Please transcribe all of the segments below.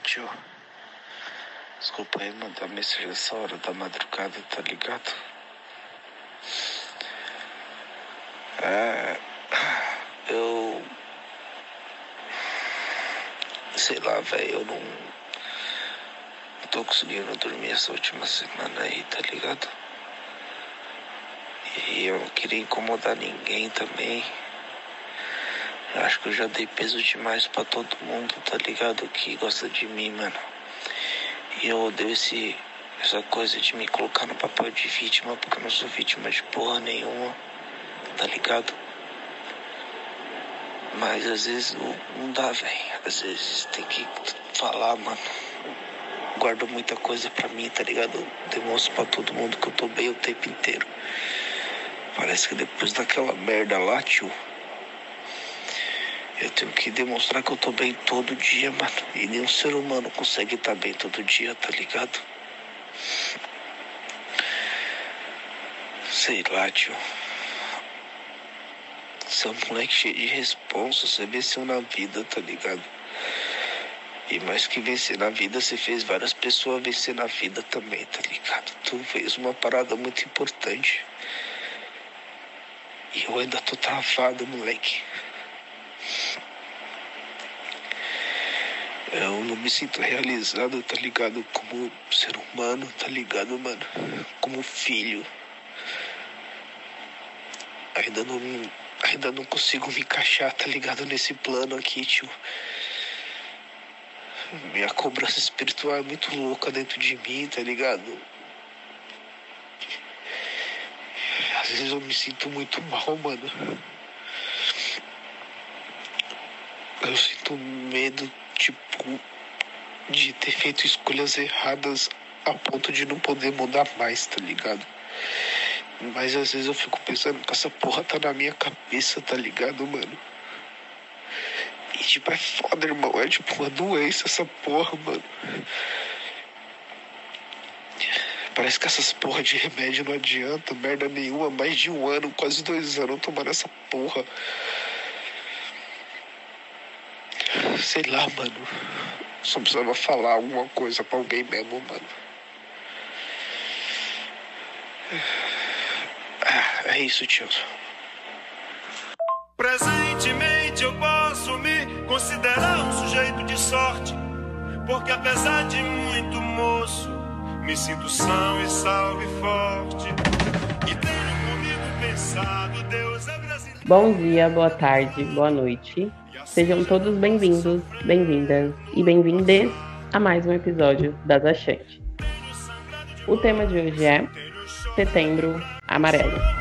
tio. Desculpa aí mandar mensagem nessa hora da madrugada, tá ligado? É, eu. Sei lá, velho, eu. Não tô conseguindo dormir essa última semana aí, tá ligado? E eu não queria incomodar ninguém também. Eu acho que eu já dei peso demais pra todo mundo, tá ligado? Que gosta de mim, mano. E eu odeio esse, essa coisa de me colocar no papel de vítima, porque eu não sou vítima de porra nenhuma, tá ligado? Mas às vezes não dá, velho. Às vezes tem que falar, mano. Guardo muita coisa pra mim, tá ligado? Demonstro pra todo mundo que eu tô bem o tempo inteiro. Parece que depois daquela merda lá, tio. Eu tenho que demonstrar que eu tô bem todo dia, mano. E nenhum ser humano consegue estar tá bem todo dia, tá ligado? Sei lá, tio. Você é um moleque cheio de responsa, você venceu na vida, tá ligado? E mais que vencer na vida, você fez várias pessoas vencer na vida também, tá ligado? Tu fez uma parada muito importante. E eu ainda tô travado, moleque. Eu não me sinto realizado, tá ligado? Como ser humano, tá ligado, mano? Como filho. Ainda não, ainda não consigo me encaixar, tá ligado? Nesse plano aqui, tio. Minha cobrança espiritual é muito louca dentro de mim, tá ligado? Às vezes eu me sinto muito mal, mano. Eu sinto medo tipo, de ter feito escolhas erradas a ponto de não poder mudar mais, tá ligado? Mas às vezes eu fico pensando que essa porra tá na minha cabeça, tá ligado, mano? E tipo, é foda, irmão. É tipo uma doença essa porra, mano. Parece que essas porra de remédio não adianta, merda nenhuma. Mais de um ano, quase dois anos tomando essa porra. Sei lá, mano. Só precisava falar alguma coisa pra alguém mesmo, mano. É, é isso, tio. Presentemente eu posso me considerar um sujeito de sorte, porque apesar de muito moço, me sinto são e salve forte. E tenho comigo pensado, Deus é brasileiro. Bom dia, boa tarde, boa noite. Sejam todos bem-vindos, bem-vindas e bem-vindes a mais um episódio das Achante. O tema de hoje é Setembro Amarelo.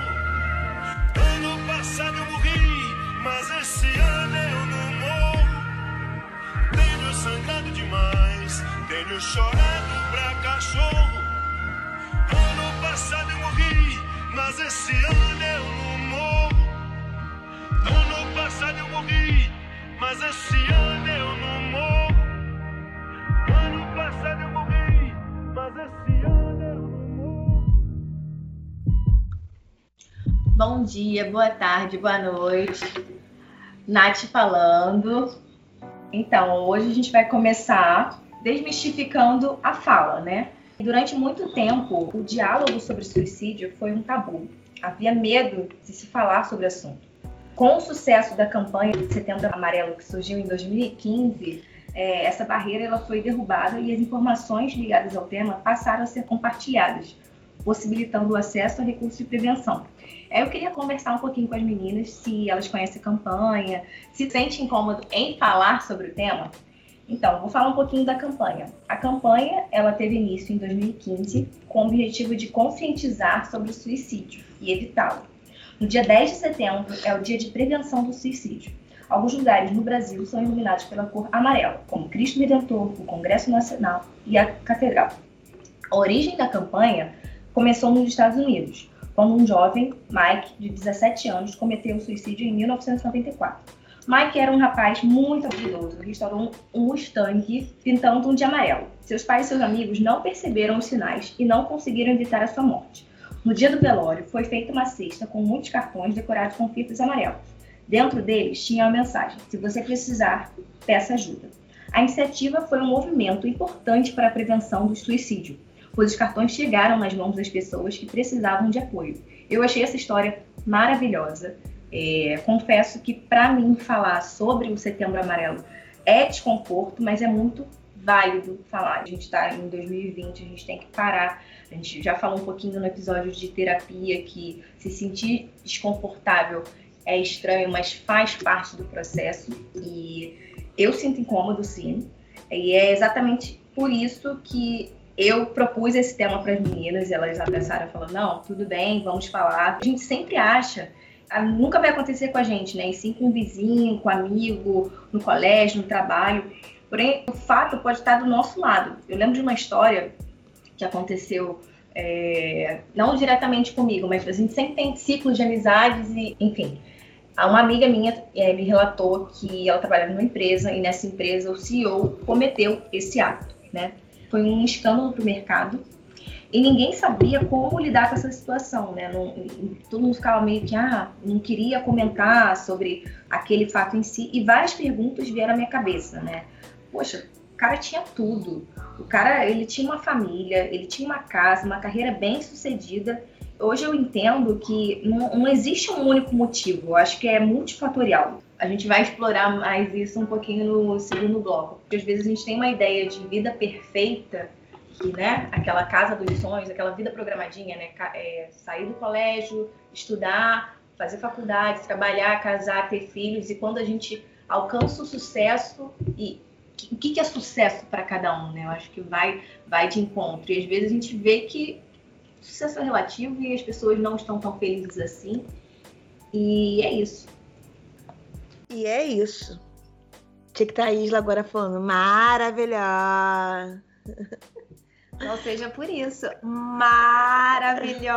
Mas esse ano eu não morro. Ano passado eu morri, mas esse ano eu não morro. Bom dia, boa tarde, boa noite. Nath falando. Então, hoje a gente vai começar desmistificando a fala, né? Durante muito tempo, o diálogo sobre suicídio foi um tabu. Havia medo de se falar sobre o assunto. Com o sucesso da campanha de Setembro Amarelo, que surgiu em 2015, é, essa barreira ela foi derrubada e as informações ligadas ao tema passaram a ser compartilhadas, possibilitando o acesso a recursos de prevenção. É, Eu queria conversar um pouquinho com as meninas, se elas conhecem a campanha, se sentem incômodo em falar sobre o tema. Então, vou falar um pouquinho da campanha. A campanha, ela teve início em 2015 com o objetivo de conscientizar sobre o suicídio e evitá-lo. No dia 10 de setembro é o dia de prevenção do suicídio. Alguns lugares no Brasil são iluminados pela cor amarela, como Cristo Redentor, o Congresso Nacional e a Catedral. A origem da campanha começou nos Estados Unidos, quando um jovem, Mike, de 17 anos, cometeu suicídio em 1994. Mike era um rapaz muito habilidoso, restaurou um Mustang pintando um de amarelo. Seus pais e seus amigos não perceberam os sinais e não conseguiram evitar a sua morte. No dia do velório, foi feita uma cesta com muitos cartões decorados com fitas amarelas. Dentro deles tinha a mensagem: se você precisar, peça ajuda. A iniciativa foi um movimento importante para a prevenção do suicídio, pois os cartões chegaram nas mãos das pessoas que precisavam de apoio. Eu achei essa história maravilhosa. É, confesso que, para mim, falar sobre o Setembro Amarelo é desconforto, mas é muito válido falar. A gente está em 2020, a gente tem que parar. A gente já falou um pouquinho no episódio de terapia que se sentir desconfortável é estranho, mas faz parte do processo. E eu sinto incômodo, sim. E é exatamente por isso que eu propus esse tema para as meninas e elas abraçaram falando: não, tudo bem, vamos falar. A gente sempre acha nunca vai acontecer com a gente, né? E sim com um vizinho, com um amigo, no colégio, no trabalho. Porém, o fato pode estar do nosso lado. Eu lembro de uma história que aconteceu, é, não diretamente comigo, mas a gente sempre tem ciclos de amizades e, enfim. Uma amiga minha é, me relatou que ela trabalhava numa empresa e nessa empresa o CEO cometeu esse ato, né? Foi um escândalo para o mercado e ninguém sabia como lidar com essa situação, né? Não, todo mundo ficava meio que, ah, não queria comentar sobre aquele fato em si. E várias perguntas vieram à minha cabeça, né? Poxa, o cara tinha tudo. O cara, ele tinha uma família, ele tinha uma casa, uma carreira bem sucedida. Hoje eu entendo que não, não existe um único motivo. Eu acho que é multifatorial. A gente vai explorar mais isso um pouquinho no segundo bloco. Porque às vezes a gente tem uma ideia de vida perfeita que, né, aquela casa dos sonhos, aquela vida programadinha, né, é, sair do colégio, estudar, fazer faculdade, trabalhar, casar, ter filhos, e quando a gente alcança o sucesso e o que, que é sucesso para cada um, né? Eu acho que vai, vai de encontro. E às vezes a gente vê que sucesso é relativo e as pessoas não estão tão felizes assim. E é isso. E é isso. Tinha que estar a Isla agora falando maravilhosa. Não seja por isso. Maravilhosa!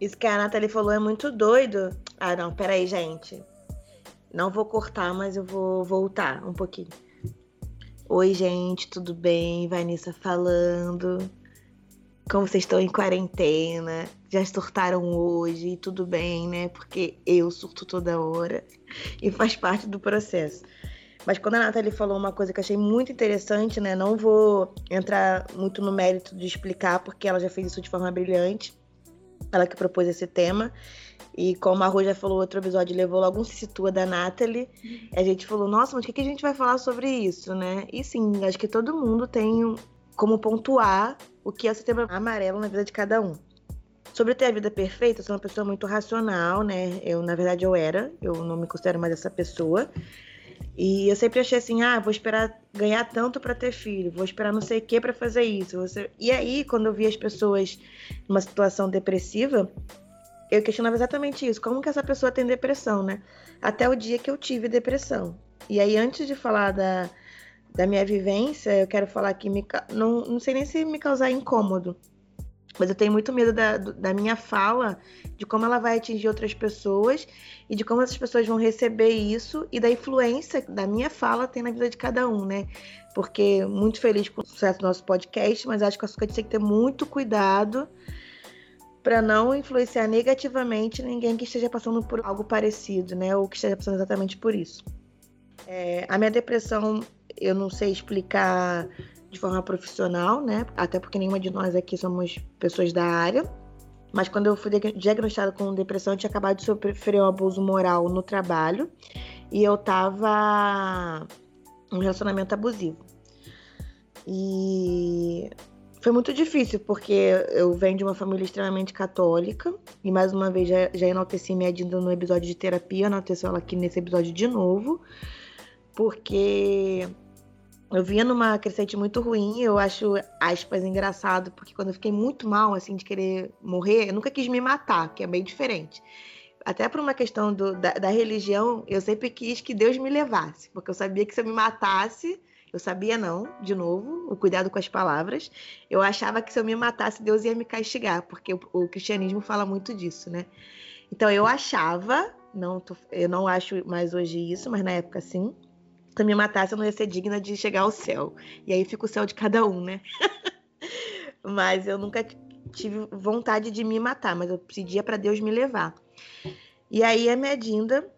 Isso que a Nathalie falou é muito doido. Ah, não, peraí, gente. Não vou cortar, mas eu vou voltar um pouquinho. Oi, gente, tudo bem? Vanessa falando. Como vocês estão em quarentena? Já surtaram hoje? Tudo bem, né? Porque eu surto toda hora e faz parte do processo. Mas quando a Nathalie falou uma coisa que eu achei muito interessante, né? Não vou entrar muito no mérito de explicar, porque ela já fez isso de forma brilhante. Ela que propôs esse tema. E como a Rô já falou outro episódio, levou logo um se situa da Nathalie. A gente falou, nossa, mas o que, que a gente vai falar sobre isso, né? E sim, acho que todo mundo tem como pontuar o que é o setembro amarelo na vida de cada um. Sobre ter a vida perfeita, eu sou uma pessoa muito racional, né? Eu, na verdade, eu era, eu não me considero mais essa pessoa. E eu sempre achei assim, ah, vou esperar ganhar tanto para ter filho, vou esperar não sei o que para fazer isso. E aí, quando eu vi as pessoas numa situação depressiva, eu questionava exatamente isso. Como que essa pessoa tem depressão, né? Até o dia que eu tive depressão. E aí, antes de falar da, da minha vivência, eu quero falar que me, não, não sei nem se me causar incômodo, mas eu tenho muito medo da, da minha fala, de como ela vai atingir outras pessoas e de como essas pessoas vão receber isso e da influência da minha fala tem na vida de cada um, né? Porque muito feliz com o sucesso do nosso podcast, mas acho que a Açúcar tem que ter muito cuidado para não influenciar negativamente ninguém que esteja passando por algo parecido, né? Ou que esteja passando exatamente por isso. É, a minha depressão, eu não sei explicar de forma profissional, né? Até porque nenhuma de nós aqui somos pessoas da área. Mas quando eu fui diagnosticada com depressão, eu tinha acabado de sofrer um abuso moral no trabalho e eu tava em um relacionamento abusivo. E foi muito difícil, porque eu venho de uma família extremamente católica. E mais uma vez já, já enalteci minha Dinda no episódio de terapia, enalteci ela aqui nesse episódio de novo. Porque eu vinha numa crescente muito ruim, eu acho, aspas, engraçado, porque quando eu fiquei muito mal, assim, de querer morrer, eu nunca quis me matar, que é bem diferente. Até por uma questão do, da, da, religião, eu sempre quis que Deus me levasse, porque eu sabia que se eu me matasse, eu sabia não, de novo, o cuidado com as palavras, eu achava que se eu me matasse, Deus ia me castigar, porque o, o cristianismo fala muito disso, né? Então eu achava, não tô, eu não acho mais hoje isso, mas na época sim, se eu me matasse, eu não ia ser digna de chegar ao céu. E aí fica o céu de cada um, né? mas eu nunca tive vontade de me matar, mas eu pedia para Deus me levar. E aí a minha Dinda,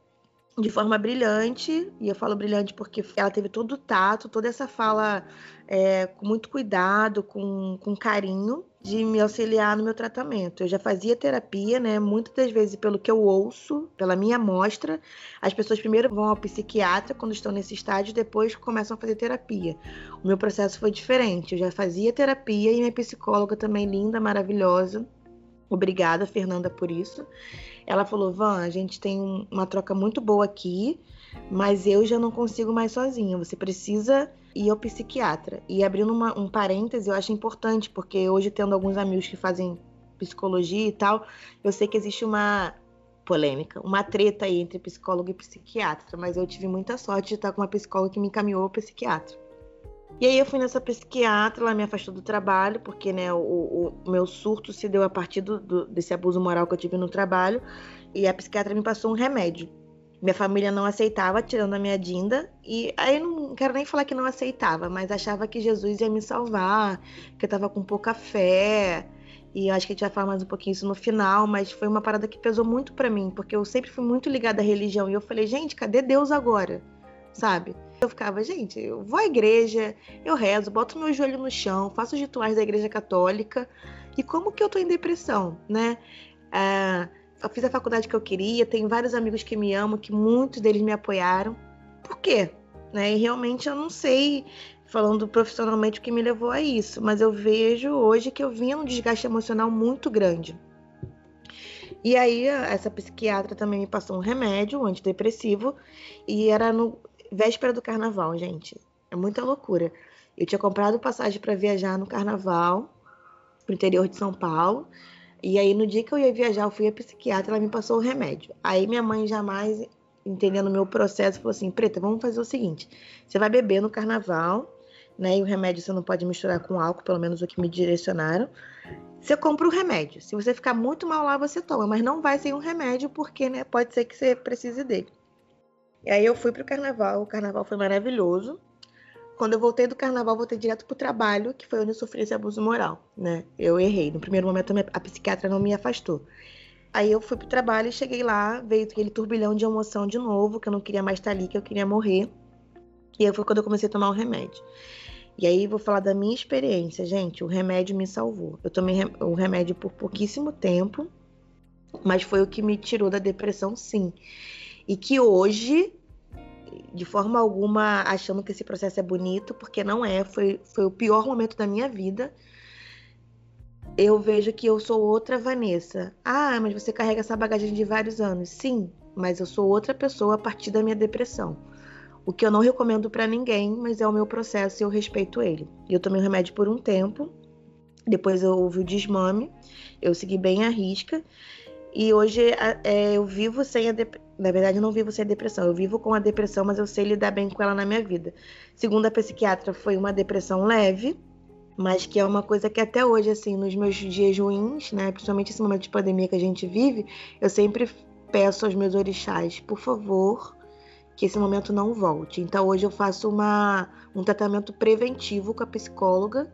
de forma brilhante, e eu falo brilhante porque ela teve todo o tato, toda essa fala é, com muito cuidado, com, com carinho, de me auxiliar no meu tratamento. Eu já fazia terapia, né? Muitas das vezes, pelo que eu ouço, pela minha amostra, as pessoas primeiro vão ao psiquiatra quando estão nesse estágio, depois começam a fazer terapia. O meu processo foi diferente. Eu já fazia terapia e minha psicóloga também linda, maravilhosa. Obrigada, Fernanda, por isso. Ela falou: Van, a gente tem uma troca muito boa aqui, mas eu já não consigo mais sozinha. Você precisa ir ao psiquiatra. E abrindo uma, um parêntese, eu acho importante, porque hoje, tendo alguns amigos que fazem psicologia e tal, eu sei que existe uma polêmica, uma treta aí entre psicólogo e psiquiatra, mas eu tive muita sorte de estar com uma psicóloga que me encaminhou ao psiquiatra. E aí eu fui nessa psiquiatra, ela me afastou do trabalho, porque né, o, o meu surto se deu a partir do, do, desse abuso moral que eu tive no trabalho, e a psiquiatra me passou um remédio. Minha família não aceitava, tirando a minha Dinda, e aí eu não quero nem falar que não aceitava, mas achava que Jesus ia me salvar, que eu tava com pouca fé, e acho que a gente vai falar mais um pouquinho isso no final, mas foi uma parada que pesou muito para mim, porque eu sempre fui muito ligada à religião, e eu falei, gente, cadê Deus agora? Sabe? Eu ficava, gente, eu vou à igreja, eu rezo, boto meu joelho no chão, faço os rituais da igreja católica. E como que eu tô em depressão, né? É, eu fiz a faculdade que eu queria, tenho vários amigos que me amam, que muitos deles me apoiaram. Por quê? Né? E realmente eu não sei, falando profissionalmente, o que me levou a isso, mas eu vejo hoje que eu vinha num desgaste emocional muito grande. E aí, essa psiquiatra também me passou um remédio, um antidepressivo, e era no, véspera do carnaval, gente. É muita loucura. Eu tinha comprado passagem para viajar no carnaval, pro interior de São Paulo. E aí, no dia que eu ia viajar, eu fui a psiquiatra, ela me passou o remédio. Aí, minha mãe jamais, entendendo o meu processo, falou assim: Preta, vamos fazer o seguinte: você vai beber no carnaval, né? E o remédio você não pode misturar com álcool, pelo menos o que me direcionaram. Você compra o remédio. Se você ficar muito mal lá, você toma, mas não vai sem um remédio, porque né, pode ser que você precise dele. E aí eu fui pro carnaval, o carnaval foi maravilhoso. Quando eu voltei do carnaval, voltei direto pro trabalho, que foi onde eu sofri esse abuso moral, né? Eu errei. No primeiro momento, a psiquiatra não me afastou. Aí eu fui pro trabalho e cheguei lá, veio aquele turbilhão de emoção de novo, que eu não queria mais estar ali, que eu queria morrer. E aí foi quando eu comecei a tomar o remédio. E aí vou falar da minha experiência, gente. O remédio me salvou. Eu tomei o remédio por pouquíssimo tempo, mas foi o que me tirou da depressão, sim e que hoje, de forma alguma, achando que esse processo é bonito, porque não é, foi, foi o pior momento da minha vida. Eu vejo que eu sou outra Vanessa. Ah, mas você carrega essa bagagem de vários anos. Sim, mas eu sou outra pessoa a partir da minha depressão. O que eu não recomendo para ninguém, mas é o meu processo e eu respeito ele. Eu tomei o remédio por um tempo, depois eu houve o desmame, eu segui bem a risca e hoje é, eu vivo sem a depressão. Na verdade, eu não vivo sem a depressão. Eu vivo com a depressão, mas eu sei lidar bem com ela na minha vida. Segundo a psiquiatra, foi uma depressão leve, mas que é uma coisa que até hoje, assim, nos meus dias ruins, né? Principalmente esse momento de pandemia que a gente vive, eu sempre peço aos meus orixás, por favor, que esse momento não volte. Então hoje eu faço uma, um tratamento preventivo com a psicóloga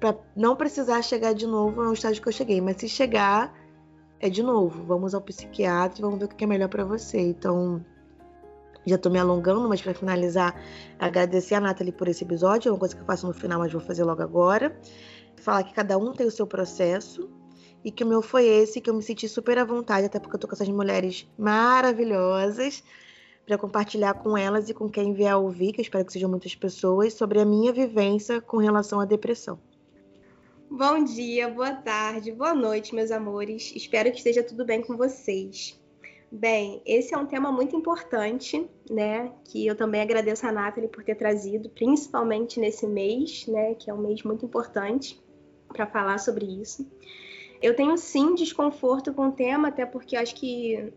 para não precisar chegar de novo ao estágio que eu cheguei, mas se chegar é de novo, vamos ao psiquiatra e vamos ver o que é melhor para você. Então, já tô me alongando, mas para finalizar, agradecer a Nathalie por esse episódio, é uma coisa que eu faço no final, mas vou fazer logo agora. Falar que cada um tem o seu processo e que o meu foi esse, que eu me senti super à vontade, até porque eu tô com essas mulheres maravilhosas para compartilhar com elas e com quem vier ouvir, que eu espero que sejam muitas pessoas, sobre a minha vivência com relação à depressão. Bom dia, boa tarde, boa noite, meus amores. Espero que esteja tudo bem com vocês. Bem, esse é um tema muito importante, né? Que eu também agradeço a Nathalie por ter trazido, principalmente nesse mês, né? Que é um mês muito importante para falar sobre isso. Eu tenho sim desconforto com o tema, até porque acho que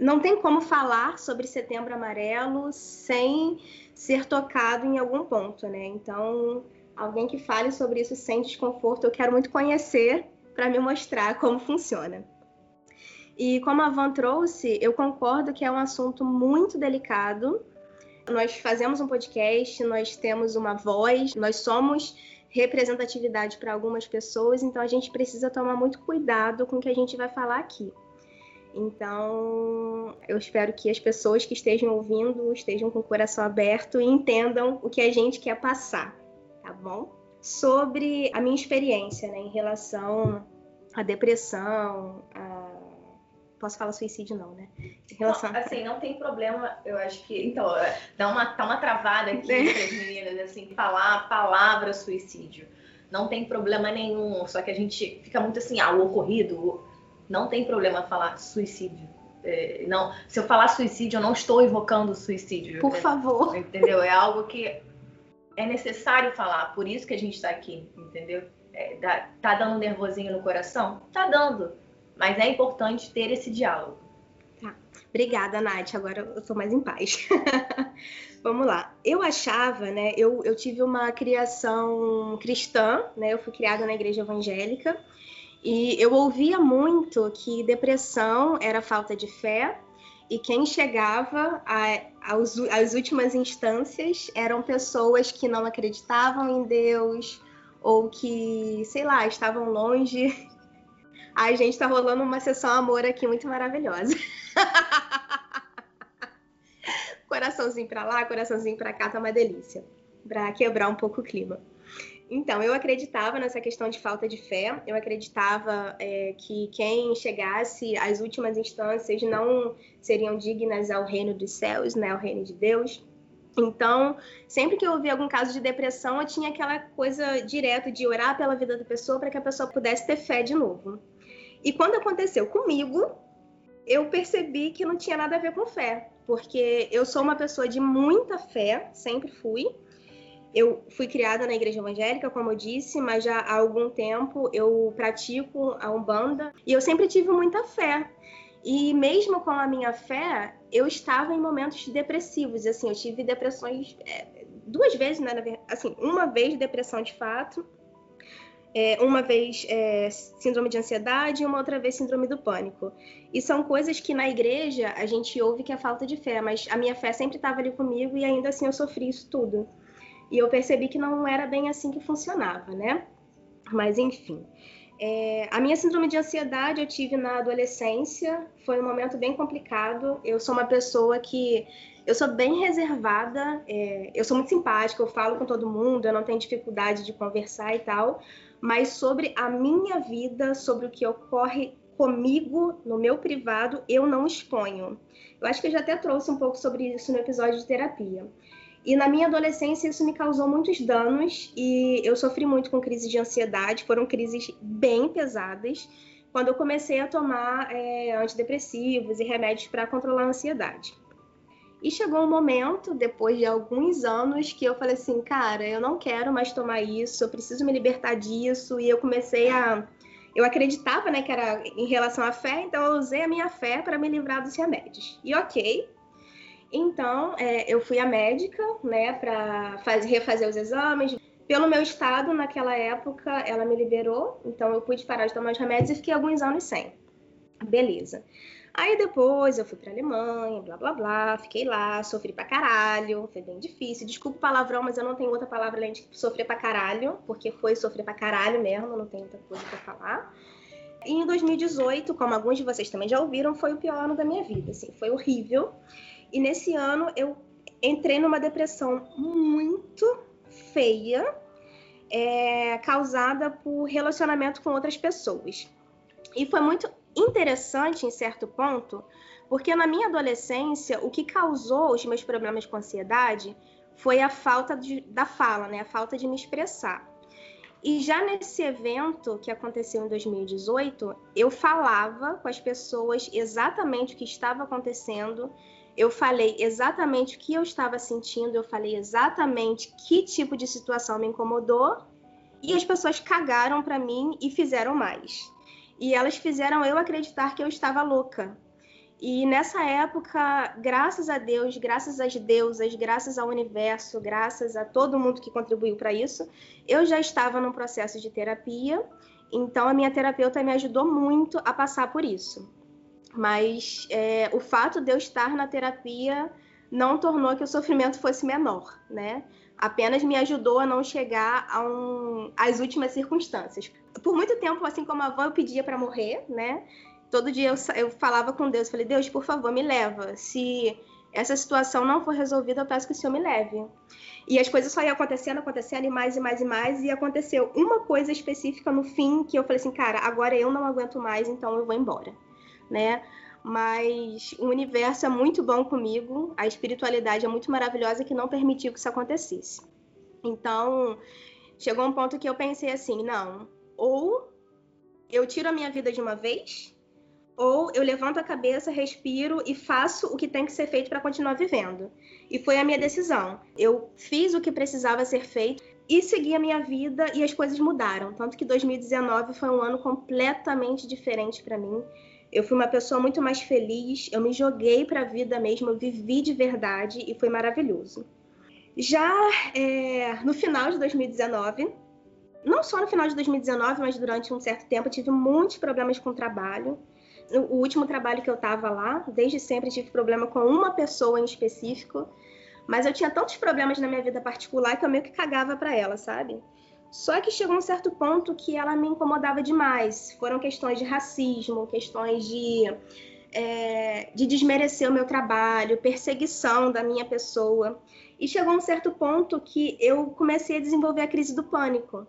não tem como falar sobre Setembro Amarelo sem ser tocado em algum ponto, né? Então, alguém que fale sobre isso sem desconforto. Eu quero muito conhecer para me mostrar como funciona. E como a Van trouxe, eu concordo que é um assunto muito delicado. Nós fazemos um podcast, nós temos uma voz, nós somos representatividade para algumas pessoas, então a gente precisa tomar muito cuidado com o que a gente vai falar aqui. Então, eu espero que as pessoas que estejam ouvindo estejam com o coração aberto e entendam o que a gente quer passar, tá bom? Sobre a minha experiência né, em relação à depressão, a... Posso falar suicídio, não, né? Em relação... Não, assim, não tem problema, eu acho que. Então, é, dá uma, tá uma travada aqui é. entre as meninas, assim, falar a palavra suicídio. Não tem problema nenhum, só que a gente fica muito assim, ah, o ocorrido, não tem problema falar suicídio. É, não, se eu falar suicídio, eu não estou invocando suicídio. Por é, favor. Entendeu? É algo que é necessário falar, por isso que a gente está aqui, entendeu? É, dá, tá dando nervosinho no coração? Tá dando. Mas é importante ter esse diálogo. Tá. Obrigada, Nath. Agora eu estou mais em paz. Vamos lá. Eu achava, né? Eu, eu tive uma criação cristã, né? Eu fui criada na igreja evangélica. E eu ouvia muito que depressão era falta de fé e quem chegava às últimas instâncias eram pessoas que não acreditavam em Deus ou que, sei lá, estavam longe. Ai, gente, tá rolando uma sessão amor aqui muito maravilhosa. coraçãozinho para lá, coraçãozinho para cá, tá uma delícia. Pra quebrar um pouco o clima. Então, eu acreditava nessa questão de falta de fé, eu acreditava é, que quem chegasse às últimas instâncias não seriam dignas ao reino dos céus, né, ao reino de Deus. Então, sempre que eu ouvia algum caso de depressão, eu tinha aquela coisa direta de orar pela vida da pessoa para que a pessoa pudesse ter fé de novo. E quando aconteceu comigo, eu percebi que não tinha nada a ver com fé, porque eu sou uma pessoa de muita fé, sempre fui, eu fui criada na igreja evangélica, como eu disse, mas já há algum tempo eu pratico a Umbanda e eu sempre tive muita fé. E mesmo com a minha fé, eu estava em momentos depressivos. Assim, eu tive depressões é, duas vezes, né? Assim, uma vez depressão de fato, é, uma vez é, síndrome de ansiedade e uma outra vez síndrome do pânico. E são coisas que na igreja a gente ouve que é falta de fé, mas a minha fé sempre estava ali comigo e ainda assim eu sofri isso tudo. E eu percebi que não era bem assim que funcionava, né? Mas enfim. É, a minha síndrome de ansiedade eu tive na adolescência, foi um momento bem complicado. Eu sou uma pessoa que eu sou bem reservada, é, eu sou muito simpática, eu falo com todo mundo, eu não tenho dificuldade de conversar e tal, mas sobre a minha vida, sobre o que ocorre comigo no meu privado, eu não exponho. Eu acho que eu já até trouxe um pouco sobre isso no episódio de terapia. E na minha adolescência isso me causou muitos danos e eu sofri muito com crises de ansiedade, foram crises bem pesadas, quando eu comecei a tomar é, antidepressivos e remédios para controlar a ansiedade. E chegou um momento, depois de alguns anos, que eu falei assim, cara, eu não quero mais tomar isso, eu preciso me libertar disso, e eu comecei a eu acreditava, né, que era em relação à fé, então eu usei a minha fé para me livrar dos remédios. E ok, então, é, eu fui à médica, né, para refazer os exames. Pelo meu estado, naquela época, ela me liberou, então eu pude parar de tomar os remédios e fiquei alguns anos sem. Beleza. Aí depois eu fui pra Alemanha, blá blá blá, fiquei lá, sofri pra caralho, foi bem difícil. Desculpa o palavrão, mas eu não tenho outra palavra além de sofrer pra caralho, porque foi sofrer pra caralho mesmo, não tem outra coisa pra falar. E em 2018, como alguns de vocês também já ouviram, foi o pior ano da minha vida, assim, foi horrível. E nesse ano eu entrei numa depressão muito feia, é, causada por relacionamento com outras pessoas. E foi muito interessante em certo ponto, porque na minha adolescência o que causou os meus problemas com ansiedade foi a falta de, da fala, né? A falta de me expressar. E já nesse evento que aconteceu em 2018, eu falava com as pessoas exatamente o que estava acontecendo, eu falei exatamente o que eu estava sentindo, eu falei exatamente que tipo de situação me incomodou e as pessoas cagaram para mim e fizeram mais. E elas fizeram eu acreditar que eu estava louca. E nessa época, graças a Deus, graças às deusas, graças ao universo, graças a todo mundo que contribuiu para isso, eu já estava num processo de terapia. Então a minha terapeuta me ajudou muito a passar por isso. Mas é, o fato de eu estar na terapia não tornou que o sofrimento fosse menor, né? Apenas me ajudou a não chegar a um, às últimas circunstâncias. Por muito tempo, assim como a avó, eu pedia para morrer, né? todo dia eu, eu falava com Deus, falei, Deus, por favor, me leva. Se essa situação não for resolvida, eu peço que o Senhor me leve. E as coisas só iam acontecendo, acontecendo, e mais, e mais, e mais, e aconteceu uma coisa específica no fim que eu falei assim, cara, agora eu não aguento mais, então eu vou embora, né? Mas o universo é muito bom comigo, a espiritualidade é muito maravilhosa que não permitiu que isso acontecesse. Então, chegou um ponto que eu pensei assim, não, ou eu tiro a minha vida de uma vez, ou eu levanto a cabeça, respiro e faço o que tem que ser feito para continuar vivendo. E foi a minha decisão. Eu fiz o que precisava ser feito e segui a minha vida e as coisas mudaram. Tanto que 2019 foi um ano completamente diferente para mim. Eu fui uma pessoa muito mais feliz, eu me joguei para a vida mesmo, eu vivi de verdade e foi maravilhoso. Já é, no final de 2019, não só no final de 2019, mas durante um certo tempo, eu tive muitos problemas com o trabalho o último trabalho que eu estava lá, desde sempre tive problema com uma pessoa em específico, mas eu tinha tantos problemas na minha vida particular que eu meio que cagava para ela, sabe? Só que chegou um certo ponto que ela me incomodava demais. Foram questões de racismo, questões de, é, de desmerecer o meu trabalho, perseguição da minha pessoa. E chegou um certo ponto que eu comecei a desenvolver a crise do pânico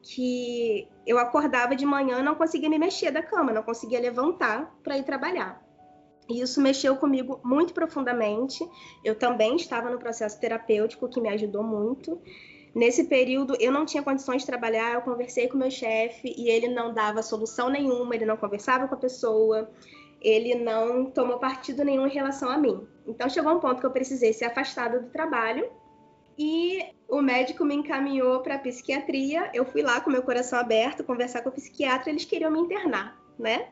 que eu acordava de manhã não conseguia me mexer da cama, não conseguia levantar para ir trabalhar. E isso mexeu comigo muito profundamente. Eu também estava no processo terapêutico que me ajudou muito. Nesse período, eu não tinha condições de trabalhar, eu conversei com meu chefe e ele não dava solução nenhuma, ele não conversava com a pessoa, ele não tomou partido nenhum em relação a mim. Então chegou um ponto que eu precisei ser afastada do trabalho e o médico me encaminhou para psiquiatria. Eu fui lá com meu coração aberto conversar com o psiquiatra, eles queriam me internar, né?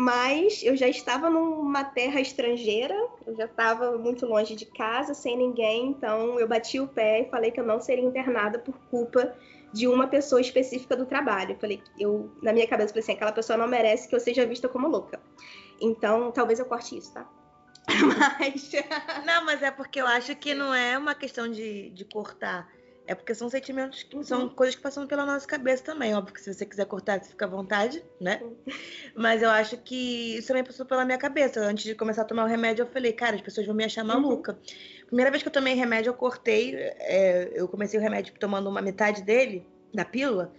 Mas eu já estava numa terra estrangeira, eu já estava muito longe de casa, sem ninguém, então eu bati o pé e falei que eu não seria internada por culpa de uma pessoa específica do trabalho. Eu falei, eu na minha cabeça falei assim, aquela pessoa não merece que eu seja vista como louca. Então, talvez eu corte isso, tá? Mas. Não, mas é porque eu acho que não é uma questão de, de cortar. É porque são sentimentos que são uhum. coisas que passam pela nossa cabeça também. Óbvio que se você quiser cortar, você fica à vontade, né? Uhum. Mas eu acho que isso também passou pela minha cabeça. Antes de começar a tomar o remédio, eu falei, cara, as pessoas vão me achar maluca. Uhum. Primeira vez que eu tomei remédio, eu cortei. É, eu comecei o remédio tomando uma metade dele, da pílula.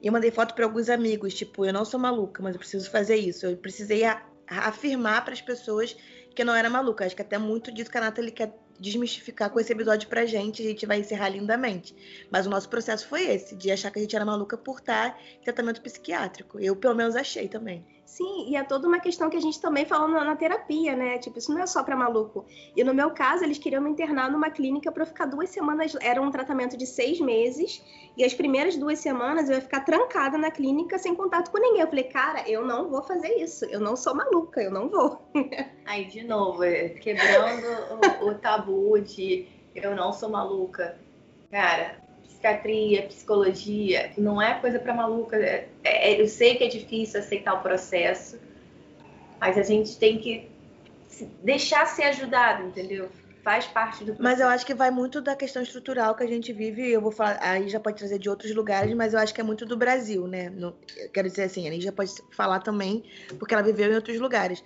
E eu mandei foto para alguns amigos, tipo, eu não sou maluca, mas eu preciso fazer isso. Eu precisei a, a afirmar para as pessoas que não era maluca. Acho que até muito disso que a Nathalie quer desmistificar com esse episódio pra gente. A gente vai encerrar lindamente. Mas o nosso processo foi esse, de achar que a gente era maluca por estar em tratamento psiquiátrico. Eu, pelo menos, achei também. Sim, e é toda uma questão que a gente também falou na, na terapia, né? Tipo, isso não é só para maluco. E no meu caso, eles queriam me internar numa clínica para ficar duas semanas. Era um tratamento de seis meses. E as primeiras duas semanas eu ia ficar trancada na clínica sem contato com ninguém. Eu falei, cara, eu não vou fazer isso. Eu não sou maluca, eu não vou. Aí, de novo, é, quebrando o, o tabu de eu não sou maluca. Cara, psiquiatria, psicologia, não é coisa para maluca. É, é, eu sei que é difícil aceitar o processo, mas a gente tem que deixar ser ajudado, entendeu? Faz parte do processo. Mas eu acho que vai muito da questão estrutural que a gente vive. Eu vou falar, aí já pode trazer de outros lugares, mas eu acho que é muito do Brasil, né? Quero dizer assim, a já pode falar também, porque ela viveu em outros lugares.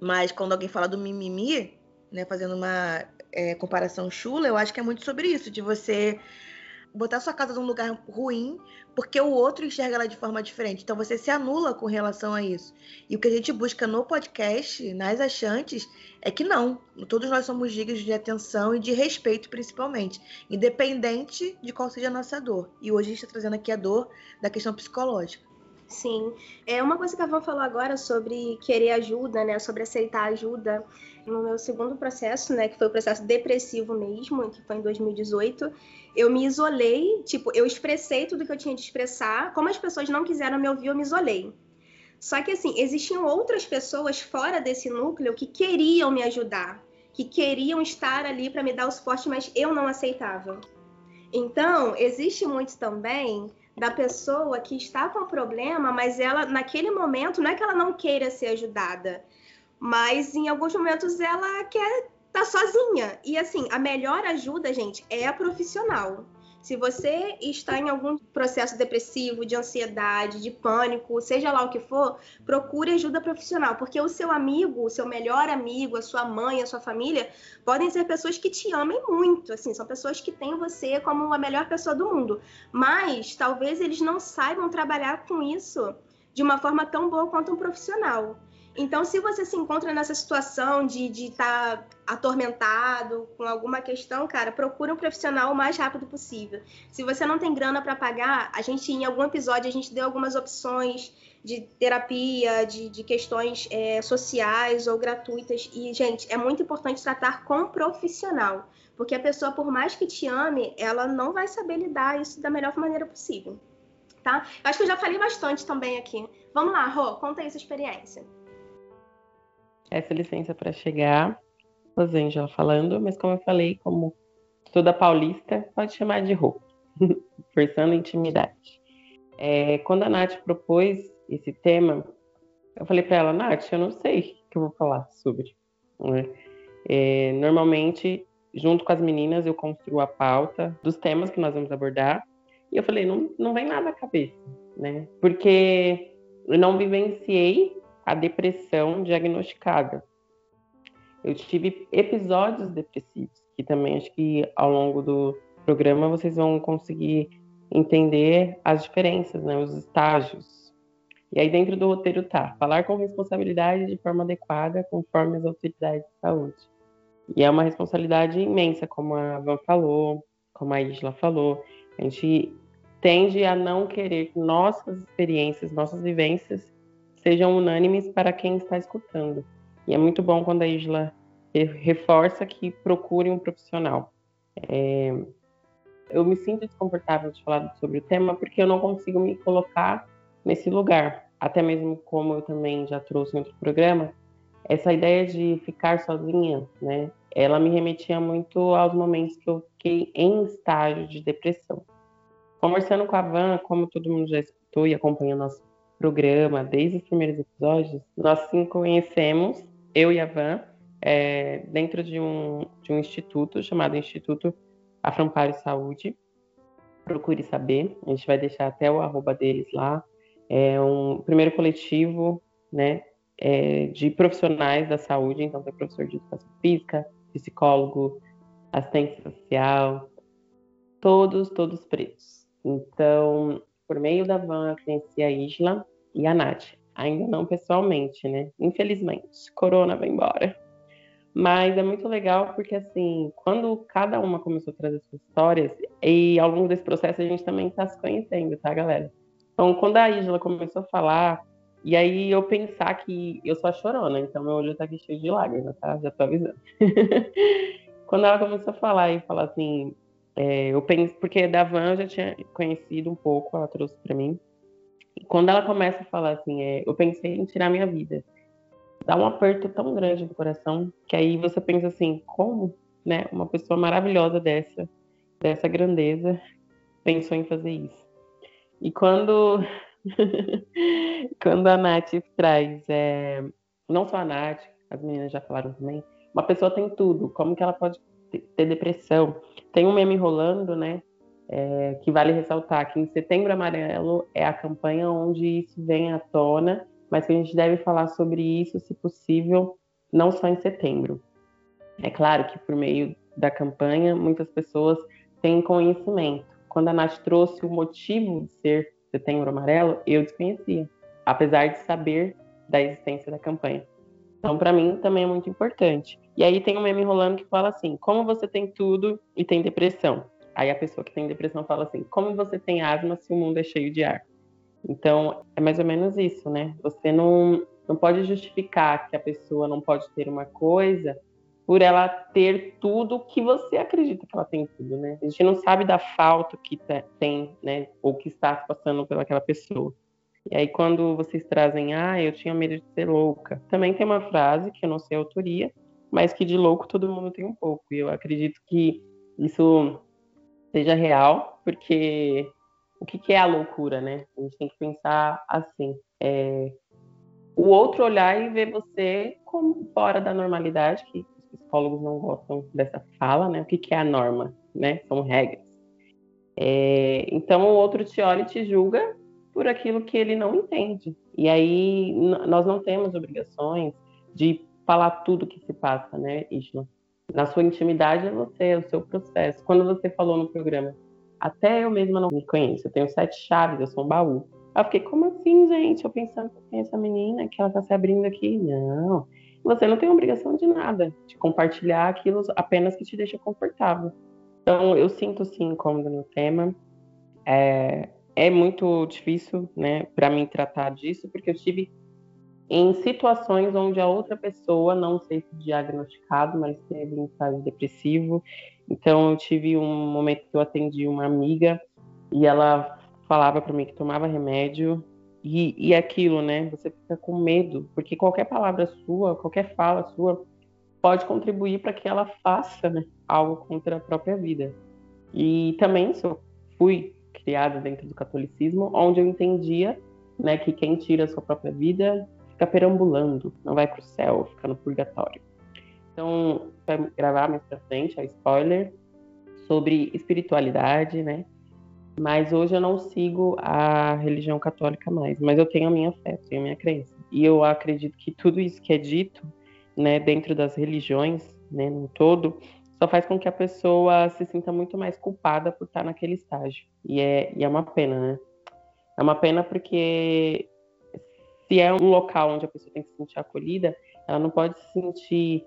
Mas quando alguém fala do mimimi, né, fazendo uma é, comparação chula, eu acho que é muito sobre isso, de você botar sua casa num lugar ruim porque o outro enxerga ela de forma diferente. Então você se anula com relação a isso. E o que a gente busca no podcast, nas achantes, é que não. Todos nós somos dignos de atenção e de respeito, principalmente, independente de qual seja a nossa dor. E hoje a gente está trazendo aqui a dor da questão psicológica. Sim. É uma coisa que a Van falou agora sobre querer ajuda, né? Sobre aceitar ajuda. No meu segundo processo, né? Que foi o processo depressivo mesmo, que foi em 2018, eu me isolei. Tipo, eu expressei tudo que eu tinha de expressar. Como as pessoas não quiseram me ouvir, eu me isolei. Só que, assim, existiam outras pessoas fora desse núcleo que queriam me ajudar, que queriam estar ali para me dar o suporte, mas eu não aceitava. Então, existe muito também da pessoa que está com problema, mas ela, naquele momento, não é que ela não queira ser ajudada, mas em alguns momentos ela quer estar tá sozinha. E assim, a melhor ajuda, gente, é a profissional. Se você está em algum processo depressivo, de ansiedade, de pânico, seja lá o que for, procure ajuda profissional, porque o seu amigo, o seu melhor amigo, a sua mãe, a sua família, podem ser pessoas que te amem muito, assim, são pessoas que têm você como a melhor pessoa do mundo, mas talvez eles não saibam trabalhar com isso de uma forma tão boa quanto um profissional. Então, se você se encontra nessa situação de estar tá atormentado com alguma questão, cara, procura um profissional o mais rápido possível. Se você não tem grana para pagar, a gente, em algum episódio, a gente deu algumas opções de terapia, de, de questões é, sociais ou gratuitas. E, gente, é muito importante tratar com um profissional. Porque a pessoa, por mais que te ame, ela não vai saber lidar isso da melhor maneira possível. Tá? Acho que eu já falei bastante também aqui. Vamos lá, Rô, conta aí sua experiência essa licença para chegar. Rosângela falando, mas como eu falei, como toda paulista, pode chamar de Rô, forçando intimidade. É, quando a Nath propôs esse tema, eu falei para ela, Nath, eu não sei o que eu vou falar sobre. Né? É, normalmente, junto com as meninas, eu construo a pauta dos temas que nós vamos abordar. E eu falei, não, não vem nada à cabeça, né? Porque eu não vivenciei a depressão diagnosticada. Eu tive episódios depressivos, que também acho que ao longo do programa vocês vão conseguir entender as diferenças, né, os estágios. E aí dentro do roteiro tá, falar com responsabilidade de forma adequada, conforme as autoridades de saúde. E é uma responsabilidade imensa, como a Van falou, como a Isla falou. A gente tende a não querer que nossas experiências, nossas vivências sejam unânimes para quem está escutando. E é muito bom quando a Isla reforça que procure um profissional. É... Eu me sinto desconfortável de falar sobre o tema porque eu não consigo me colocar nesse lugar. Até mesmo como eu também já trouxe em outro programa, essa ideia de ficar sozinha, né? Ela me remetia muito aos momentos que eu fiquei em estágio de depressão. Conversando com a Van, como todo mundo já escutou e acompanha nosso programa, desde os primeiros episódios, nós se conhecemos, eu e a Van, é, dentro de um, de um instituto chamado Instituto Aframparo Saúde. Procure saber, a gente vai deixar até o arroba deles lá. É um primeiro coletivo né, é, de profissionais da saúde, então tem professor de educação física, psicólogo, assistente social, todos, todos pretos. Então, por meio da Van, eu conheci a Isla, e a Nath. Ainda não pessoalmente, né? Infelizmente, Corona vai embora. Mas é muito legal porque, assim, quando cada uma começou a trazer suas histórias, e ao longo desse processo a gente também está se conhecendo, tá, galera? Então, quando a Isla começou a falar, e aí eu pensar que eu sou a chorona, então meu olho tá aqui cheio de lágrimas, tá? Já tô avisando. quando ela começou a falar e falar assim, é, eu penso, porque da Van eu já tinha conhecido um pouco, ela trouxe para mim quando ela começa a falar assim, é, eu pensei em tirar minha vida, dá um aperto tão grande no coração que aí você pensa assim, como, né, uma pessoa maravilhosa dessa, dessa grandeza, pensou em fazer isso. E quando quando a Nath traz, é, não só a Nath, as meninas já falaram também, uma pessoa tem tudo, como que ela pode ter depressão? Tem um meme rolando, né, é, que vale ressaltar que em Setembro Amarelo é a campanha onde isso vem à tona, mas que a gente deve falar sobre isso, se possível, não só em setembro. É claro que por meio da campanha, muitas pessoas têm conhecimento. Quando a Nath trouxe o motivo de ser Setembro Amarelo, eu desconhecia, apesar de saber da existência da campanha. Então, para mim, também é muito importante. E aí tem um meme rolando que fala assim: como você tem tudo e tem depressão? Aí a pessoa que tem depressão fala assim: como você tem asma se o mundo é cheio de ar? Então, é mais ou menos isso, né? Você não, não pode justificar que a pessoa não pode ter uma coisa por ela ter tudo que você acredita que ela tem tudo, né? A gente não sabe da falta que tem, né? Ou que está passando pelaquela pessoa. E aí, quando vocês trazem, ah, eu tinha medo de ser louca, também tem uma frase que eu não sei a autoria, mas que de louco todo mundo tem um pouco. E eu acredito que isso seja real, porque o que, que é a loucura, né? A gente tem que pensar assim. É, o outro olhar e ver você como fora da normalidade, que os psicólogos não gostam dessa fala, né? O que, que é a norma, né? São regras. É, então o outro te olha e te julga por aquilo que ele não entende. E aí nós não temos obrigações de falar tudo que se passa, né, Ishma? Na sua intimidade é você, é o seu processo. Quando você falou no programa, até eu mesma não me conheço, eu tenho sete chaves, eu sou um baú. Eu fiquei, como assim, gente? Eu pensando que essa menina, que ela tá se abrindo aqui. Não. Você não tem obrigação de nada, de compartilhar aquilo apenas que te deixa confortável. Então, eu sinto sim incômodo no tema. É, é muito difícil, né, para mim tratar disso, porque eu estive em situações onde a outra pessoa, não sei se diagnosticado, mas teve um estágio depressivo. Então, eu tive um momento que eu atendi uma amiga e ela falava para mim que tomava remédio e, e aquilo, né? Você fica com medo, porque qualquer palavra sua, qualquer fala sua, pode contribuir para que ela faça né, algo contra a própria vida. E também sou, fui criada dentro do catolicismo, onde eu entendia né, que quem tira a sua própria vida fica perambulando, não vai para o céu, fica no purgatório. Então, vai gravar mais para frente, é spoiler, sobre espiritualidade, né? Mas hoje eu não sigo a religião católica mais, mas eu tenho a minha fé, tenho a minha crença. E eu acredito que tudo isso que é dito, né, dentro das religiões, né, no todo, só faz com que a pessoa se sinta muito mais culpada por estar naquele estágio. E é, e é uma pena, né? É uma pena porque se é um local onde a pessoa tem que se sentir acolhida, ela não pode se sentir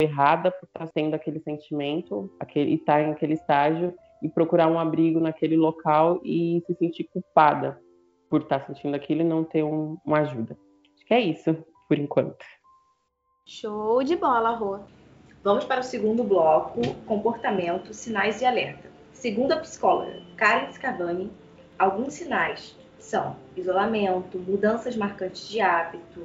errada por estar tendo aquele sentimento, aquele, estar em aquele estágio e procurar um abrigo naquele local e se sentir culpada por estar sentindo aquilo e não ter um, uma ajuda. Acho que é isso, por enquanto. Show de bola, Rô. Vamos para o segundo bloco, comportamento, sinais e alerta. Segundo a psicóloga Karen Scavani, alguns sinais são isolamento, mudanças marcantes de hábito,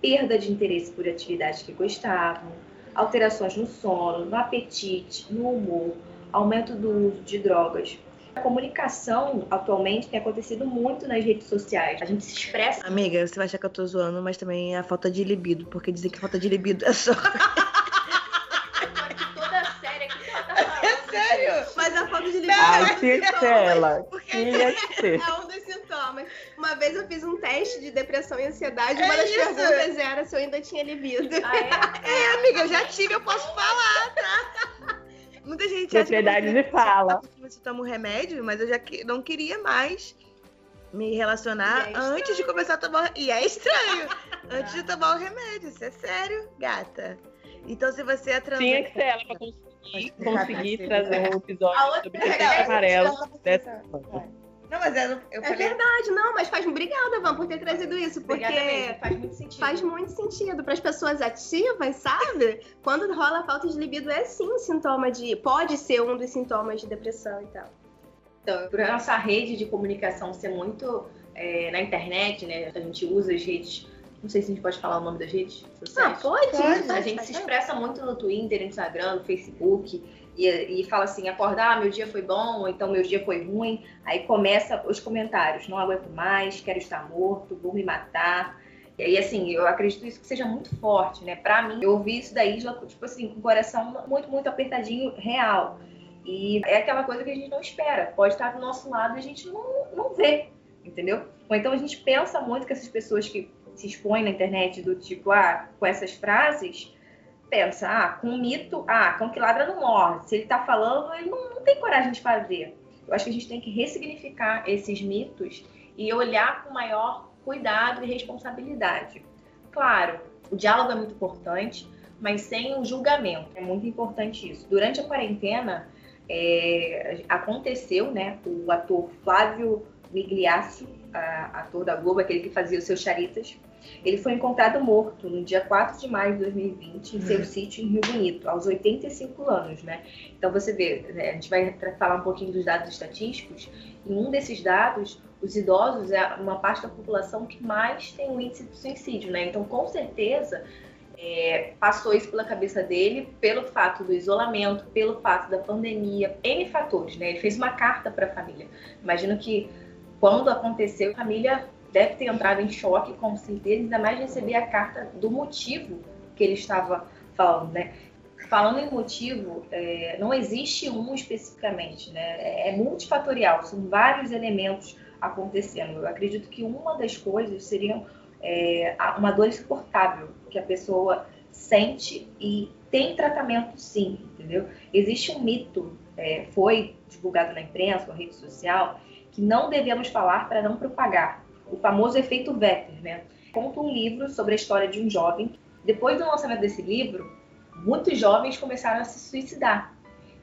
perda de interesse por atividades que gostavam, alterações no sono, no apetite, no humor, aumento do uso de drogas. A comunicação atualmente tem acontecido muito nas redes sociais. A gente se expressa. Amiga, você vai achar que eu tô zoando, mas também é a falta de libido, porque dizem que falta de libido é só. Toda série aqui que ela tá falando. É sério? Mas a falta de libido Ai, é tinha que ser ela. Tinha que ser. É um dos sintomas. Uma vez eu fiz um teste de depressão e ansiedade. É uma das isso. perguntas era se eu ainda tinha libido. Ah, é? É, amiga, eu já tive, eu posso falar, tá? Muita gente acha que Propriedade você- de fala. Você toma um remédio, mas eu já que- não queria mais me relacionar é antes de começar a tomar. E é estranho. antes de tomar o remédio. Isso é sério, gata. Então, se você é trans... Tinha que ser ela pra conseguir, conseguir trazer um episódio sobre é setembro amarelo dessa Não, mas eu, eu É falei. verdade, não, mas faz. Obrigada, Van, por ter trazido isso, porque. Obrigada mesmo, faz muito sentido. Faz muito sentido para as pessoas ativas, sabe? Quando rola falta de libido é sim um sintoma de, pode ser um dos sintomas de depressão e tal. Então, por a nossa rede de comunicação ser muito é, na internet, né? A gente usa as redes. Não sei se a gente pode falar o nome das redes Ah, pode? Pode. A gente se expressa muito no Twitter, no Instagram, no Facebook e, e fala assim, acordar, ah, meu dia foi bom, ou então meu dia foi ruim. Aí começa os comentários, não aguento mais, quero estar morto, vou me matar. E aí, assim, eu acredito isso que seja muito forte, né? Pra mim, eu ouvi isso daí, já, tipo assim, com o coração muito, muito apertadinho, real. E é aquela coisa que a gente não espera. Pode estar do nosso lado e a gente não, não vê, entendeu? Ou então a gente pensa muito que essas pessoas que se expõem na internet do tipo, ah, com essas frases, pensa, ah, com um mito, ah, cão que ladra não morre. Se ele tá falando, ele não, não tem coragem de fazer. Eu acho que a gente tem que ressignificar esses mitos e olhar com maior cuidado e responsabilidade. Claro, o diálogo é muito importante, mas sem o julgamento. É muito importante isso. Durante a quarentena, é, aconteceu, né, o ator Flávio Migliaccio, ator da Globo, aquele que fazia os seus charitas, ele foi encontrado morto no dia 4 de maio de 2020 em seu sítio em Rio Bonito, aos 85 anos, né? Então você vê, né, a gente vai falar um pouquinho dos dados estatísticos, e um desses dados, os idosos é uma parte da população que mais tem um índice de suicídio, né? Então, com certeza, é, passou isso pela cabeça dele, pelo fato do isolamento, pelo fato da pandemia, N fatores, né? Ele fez uma carta para a família. Imagino que quando aconteceu, a família deve ter entrado em choque, com certeza, ainda mais receber a carta do motivo que ele estava falando, né? falando em motivo, é, não existe um especificamente, né? É, é multifatorial, são vários elementos acontecendo. Eu acredito que uma das coisas seria é, uma dor insuportável que a pessoa sente e tem tratamento sim, entendeu? Existe um mito, é, foi divulgado na imprensa, na rede social, que não devemos falar para não propagar. O famoso efeito Vetter, né? Conta um livro sobre a história de um jovem. Depois do lançamento desse livro, muitos jovens começaram a se suicidar.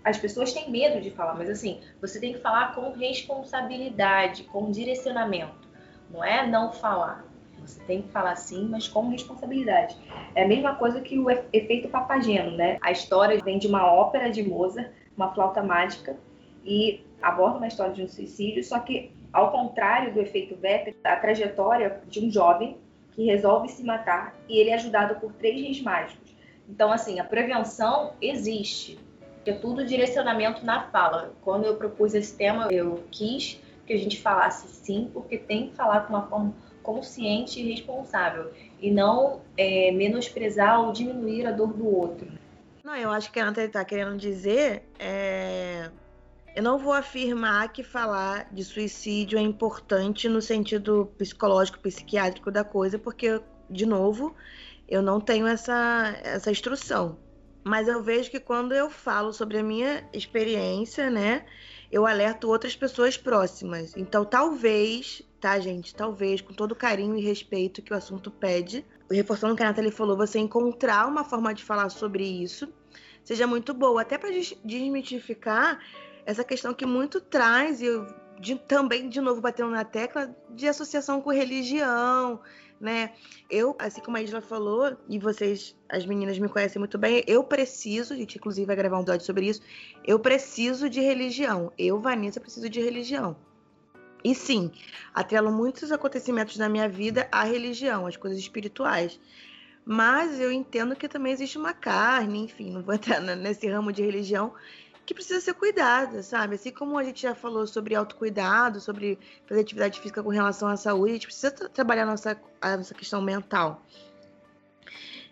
As pessoas têm medo de falar, mas assim, você tem que falar com responsabilidade, com direcionamento. Não é não falar. Você tem que falar sim, mas com responsabilidade. É a mesma coisa que o efeito papageno, né? A história vem de uma ópera de Mozart, uma flauta mágica, e aborda uma história de um suicídio, só que ao contrário do efeito Vetter, a trajetória de um jovem que resolve se matar e ele é ajudado por três reis mágicos. Então, assim, a prevenção existe, é tudo direcionamento na fala. Quando eu propus esse tema, eu quis que a gente falasse sim, porque tem que falar de uma forma consciente e responsável e não é, menosprezar ou diminuir a dor do outro. Não, eu acho que a Ana está querendo dizer é... Eu não vou afirmar que falar de suicídio é importante no sentido psicológico, psiquiátrico da coisa, porque, de novo, eu não tenho essa, essa instrução. Mas eu vejo que quando eu falo sobre a minha experiência, né, eu alerto outras pessoas próximas. Então, talvez tá, gente? Talvez, com todo o carinho e respeito que o assunto pede, reforçando o que a Nathalie falou, você encontrar uma forma de falar sobre isso seja muito boa, até para desmitificar essa questão que muito traz, e eu de, também, de novo, batendo na tecla de associação com religião, né? Eu, assim como a Isla falou, e vocês, as meninas me conhecem muito bem, eu preciso, a gente inclusive vai gravar um episódio sobre isso, eu preciso de religião. Eu, Vanessa, preciso de religião. E sim, atrelo muitos acontecimentos na minha vida à religião, às coisas espirituais. Mas eu entendo que também existe uma carne, enfim, não vou entrar nesse ramo de religião, que precisa ser cuidada, sabe? Assim como a gente já falou sobre autocuidado, sobre fazer atividade física com relação à saúde, a gente precisa tra trabalhar a nossa, a nossa questão mental.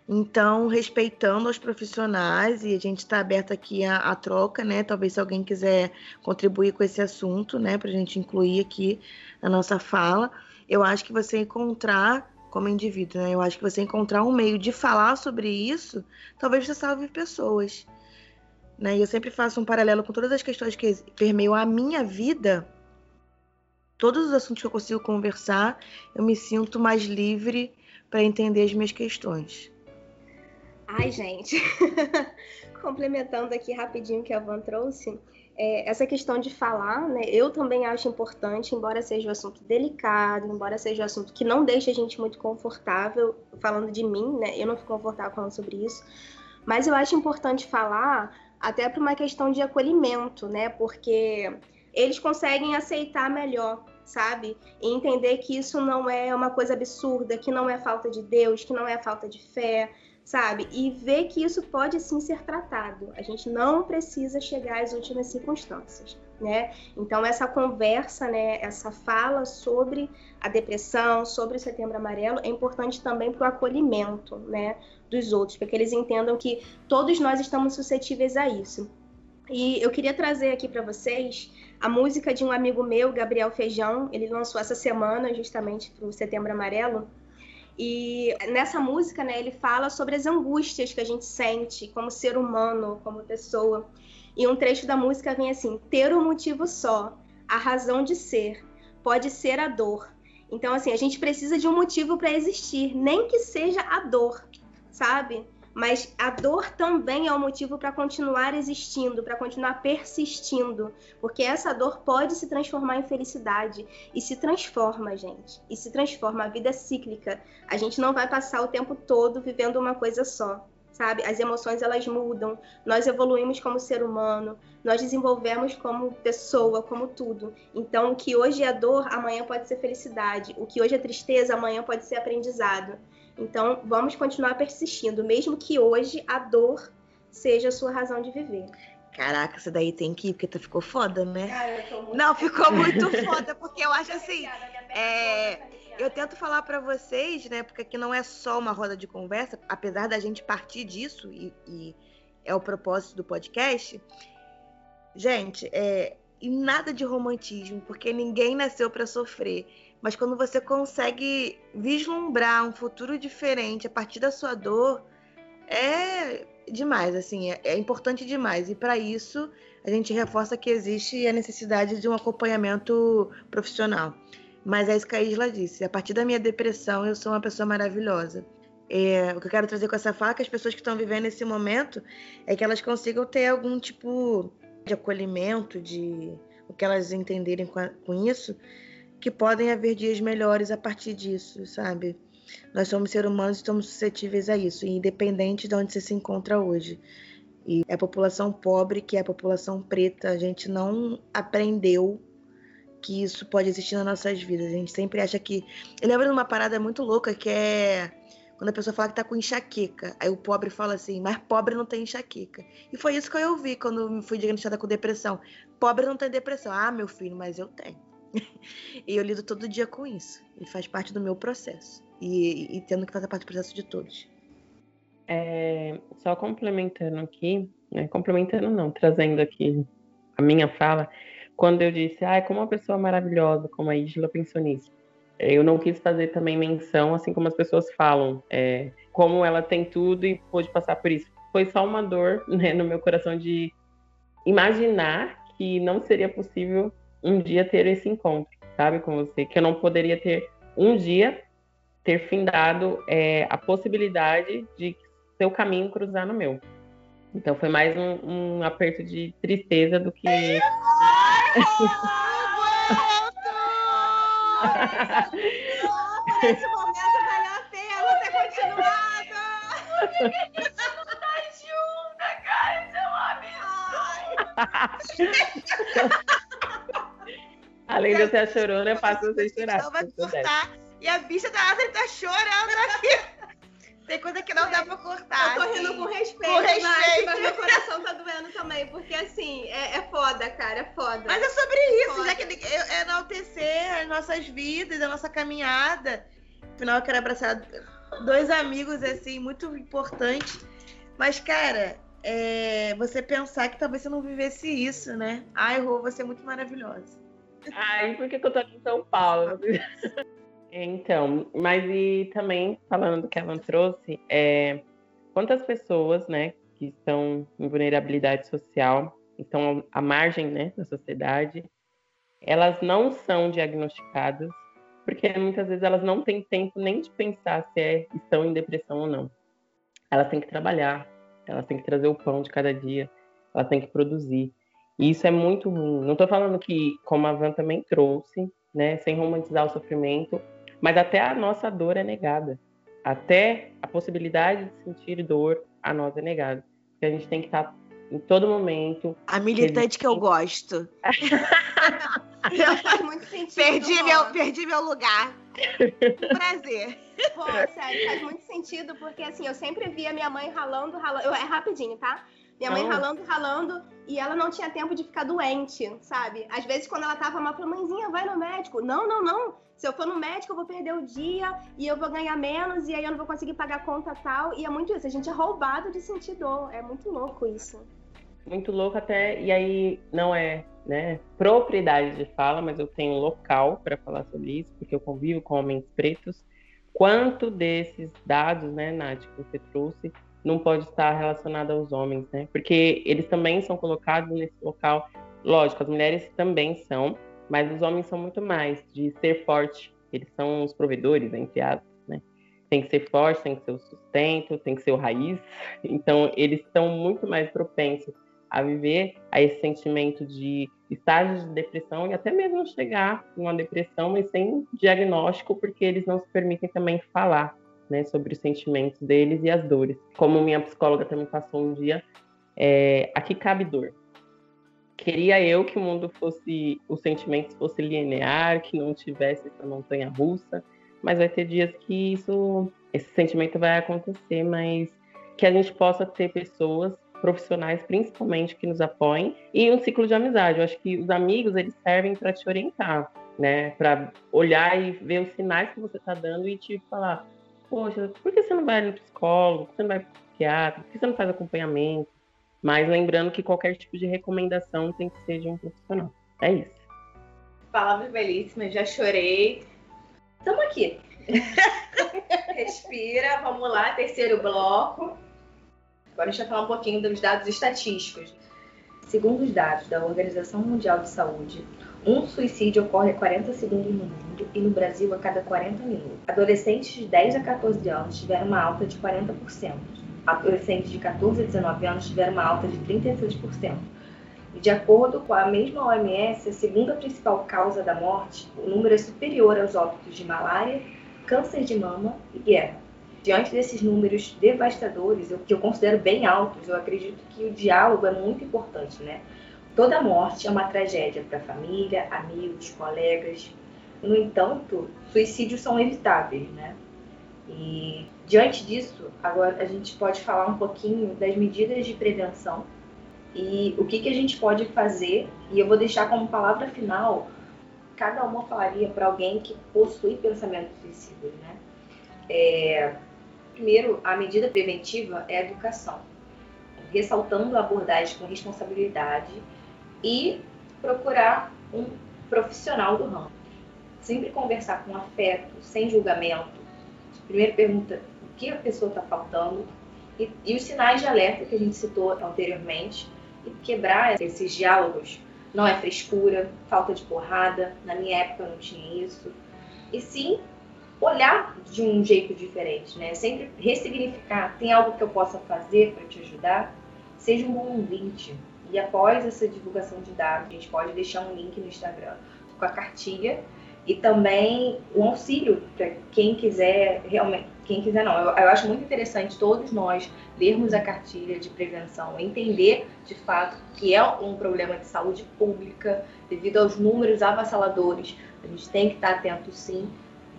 Então, respeitando os profissionais, e a gente está aberto aqui à, à, troca, né? Talvez se alguém quiser contribuir com esse assunto, né, para a gente incluir aqui na nossa fala, eu acho que você encontrar, como indivíduo, né? Eu acho que você encontrar um meio de falar sobre isso, talvez você salve pessoas. Né? E eu sempre faço um paralelo com todas as questões que permeiam a minha vida. Todos os assuntos que eu consigo conversar, eu me sinto mais livre para entender as minhas questões. Ai, gente, complementando aqui rapidinho que a Van trouxe, é, essa questão de falar, né, eu também acho importante, embora seja um assunto delicado, embora seja um assunto que não deixa a gente muito confortável, falando de mim, né, eu não fico confortável falando sobre isso, mas eu acho importante falar até para uma questão de acolhimento, né, porque eles conseguem aceitar melhor sabe? E entender que isso não é uma coisa absurda, que não é falta de Deus, que não é falta de fé, sabe? E ver que isso pode sim ser tratado. A gente não precisa chegar às últimas circunstâncias, né? Então essa conversa, né, essa fala sobre a depressão, sobre o Setembro Amarelo é importante também para o acolhimento, né, dos outros, para que eles entendam que todos nós estamos suscetíveis a isso. E eu queria trazer aqui para vocês a música de um amigo meu, Gabriel Feijão. Ele lançou essa semana justamente para o Setembro Amarelo e nessa música, né, ele fala sobre as angústias que a gente sente como ser humano, como pessoa. E um trecho da música vem assim: ter um motivo só, a razão de ser, pode ser a dor. Então, assim, a gente precisa de um motivo para existir, nem que seja a dor, sabe? mas a dor também é um motivo para continuar existindo, para continuar persistindo, porque essa dor pode se transformar em felicidade e se transforma, gente. E se transforma, a vida é cíclica. A gente não vai passar o tempo todo vivendo uma coisa só. Sabe? As emoções elas mudam, nós evoluímos como ser humano, nós desenvolvemos como pessoa, como tudo. Então, o que hoje é dor, amanhã pode ser felicidade. O que hoje é tristeza, amanhã pode ser aprendizado. Então, vamos continuar persistindo, mesmo que hoje a dor seja a sua razão de viver. Caraca, isso daí tem que ir, porque tu ficou foda, né? Cara, muito... Não, ficou muito foda, porque eu acho assim. É, eu tento falar para vocês, né? Porque aqui não é só uma roda de conversa, apesar da gente partir disso e, e é o propósito do podcast. Gente, é, e nada de romantismo, porque ninguém nasceu para sofrer. Mas quando você consegue vislumbrar um futuro diferente a partir da sua dor, é demais, assim, é, é importante demais. E para isso, a gente reforça que existe a necessidade de um acompanhamento profissional. Mas é isso que a Isla disse. A partir da minha depressão, eu sou uma pessoa maravilhosa. É, o que eu quero trazer com essa fala é que as pessoas que estão vivendo esse momento é que elas consigam ter algum tipo de acolhimento, de o que elas entenderem com, a, com isso, que podem haver dias melhores a partir disso, sabe? Nós somos seres humanos e estamos suscetíveis a isso, independente de onde você se encontra hoje. E a população pobre, que é a população preta, a gente não aprendeu que isso pode existir nas nossas vidas. A gente sempre acha que. Eu lembro de uma parada muito louca que é quando a pessoa fala que tá com enxaqueca. Aí o pobre fala assim, mas pobre não tem enxaqueca. E foi isso que eu ouvi quando fui diagnosticada com depressão. Pobre não tem depressão. Ah, meu filho, mas eu tenho. e eu lido todo dia com isso. E faz parte do meu processo. E, e tendo que fazer parte do processo de todos. É, só complementando aqui, né, complementando não, trazendo aqui a minha fala, quando eu disse, ah, como uma pessoa maravilhosa, como a Isla pensou nisso. Eu não quis fazer também menção, assim como as pessoas falam, é, como ela tem tudo e pôde passar por isso. Foi só uma dor né, no meu coração de imaginar que não seria possível um dia ter esse encontro, sabe, com você, que eu não poderia ter um dia ter findado é, a possibilidade de seu caminho cruzar no meu. Então foi mais um, um aperto de tristeza do que. Esse momento valeu a pena ter continuado. junta, cara, isso é um absurdo. Além de ser a chorona, eu faço você chorar. Então vai cortar. E a bicha da Adri tá chorando aqui. Tem coisa que não dá pra cortar. Eu tô rindo assim. com respeito, Com respeito. Mas, mas meu coração tá doendo também, porque assim, é, é foda, cara, é foda. Mas é sobre isso, Foda. já que é é enaltecer as nossas vidas, a nossa caminhada. Afinal, eu quero abraçar dois amigos, assim, muito importantes. Mas, cara, é, você pensar que talvez você não vivesse isso, né? Ai, Rô, você é muito maravilhosa. Ai, por que, que eu tô aqui em São Paulo? Então, mas e também, falando do que ela trouxe, é, quantas pessoas, né, que estão em vulnerabilidade social, estão à margem, né, da sociedade, elas não são diagnosticadas, porque muitas vezes elas não têm tempo nem de pensar se é, estão em depressão ou não. Elas têm que trabalhar, elas têm que trazer o pão de cada dia, elas têm que produzir. E isso é muito ruim. Não estou falando que, como a Van também trouxe, né, sem romantizar o sofrimento, mas até a nossa dor é negada. Até a possibilidade de sentir dor a nós é negada. Porque a gente tem que estar em todo momento. A militante que eu gosto. Faz muito sentido. Perdi meu, perdi meu lugar. Prazer. Pô, sério, faz muito sentido, porque assim, eu sempre via minha mãe ralando, ralando. Eu, é rapidinho, tá? Minha mãe Não. ralando, ralando, e ela não tinha tempo de ficar doente, sabe? Às vezes, quando ela tava mal, eu mãezinha, vai no médico. Não, não, não. Se eu for no médico, eu vou perder o dia e eu vou ganhar menos, e aí eu não vou conseguir pagar a conta tal. E é muito isso. A gente é roubado de sentir dor. É muito louco isso. Muito louco até, e aí não é, né, propriedade de fala, mas eu tenho local para falar sobre isso, porque eu convivo com homens pretos. Quanto desses dados, né, Nath, que você trouxe, não pode estar relacionado aos homens, né? Porque eles também são colocados nesse local. Lógico, as mulheres também são, mas os homens são muito mais de ser forte. Eles são os provedores, entre aspas, né? Tem que ser forte, tem que ser o sustento, tem que ser o raiz. Então, eles estão muito mais propensos a viver a esse sentimento de estágios de depressão e até mesmo chegar em uma depressão, mas sem diagnóstico, porque eles não se permitem também falar né, sobre os sentimentos deles e as dores. Como minha psicóloga também passou um dia, é, aqui cabe dor. Queria eu que o mundo fosse, os sentimentos fosse linear, que não tivesse essa montanha russa, mas vai ter dias que isso, esse sentimento vai acontecer, mas que a gente possa ter pessoas profissionais, principalmente, que nos apoiem e um ciclo de amizade. Eu acho que os amigos eles servem para te orientar, né? Para olhar e ver os sinais que você está dando e te falar, poxa, por que você não vai no psicólogo? Por que você não vai pro psiquiatra? Por que você não faz acompanhamento? Mas lembrando que qualquer tipo de recomendação tem que ser de um profissional. É isso. Palavras belíssimas, já chorei. Estamos aqui. Respira, vamos lá, terceiro bloco. Agora a gente vai falar um pouquinho dos dados estatísticos. Segundo os dados da Organização Mundial de Saúde, um suicídio ocorre a 40 segundos no mundo e no Brasil a cada 40 minutos. Adolescentes de 10 a 14 anos tiveram uma alta de 40%. Adolescentes de 14 a 19 anos tiveram uma alta de 36%. E de acordo com a mesma OMS, a segunda principal causa da morte, o número é superior aos óbitos de malária, câncer de mama e guerra. Diante desses números devastadores, que eu considero bem altos, eu acredito que o diálogo é muito importante, né? Toda morte é uma tragédia para a família, amigos, colegas. No entanto, suicídios são evitáveis, né? E diante disso, agora a gente pode falar um pouquinho das medidas de prevenção e o que, que a gente pode fazer. E eu vou deixar como palavra final, cada uma falaria para alguém que possui pensamentos suicidas, né? É, Primeiro, a medida preventiva é a educação, ressaltando a abordagem com responsabilidade e procurar um profissional do ramo. Sempre conversar com afeto, sem julgamento. Primeiro pergunta o que a pessoa está faltando e, e os sinais de alerta que a gente citou anteriormente e quebrar esses diálogos. Não é frescura, falta de porrada, na minha época não tinha isso. E sim olhar de um jeito diferente, né? Sempre ressignificar. Tem algo que eu possa fazer para te ajudar? Seja um bom ouvinte. E após essa divulgação de dados, a gente pode deixar um link no Instagram com a cartilha e também um auxílio para quem quiser realmente, quem quiser não. Eu, eu, acho muito interessante todos nós lermos a cartilha de prevenção, entender de fato que é um problema de saúde pública devido aos números avassaladores. A gente tem que estar atento sim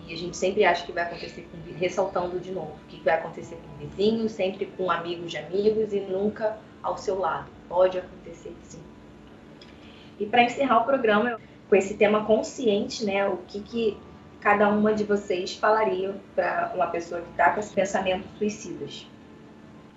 e a gente sempre acha que vai acontecer com ressaltando de novo, que vai acontecer com vizinhos, sempre com amigos de amigos e nunca ao seu lado. Pode acontecer sim. E para encerrar o programa com esse tema consciente, né, o que, que cada uma de vocês falaria para uma pessoa que está com esses pensamentos suicidas?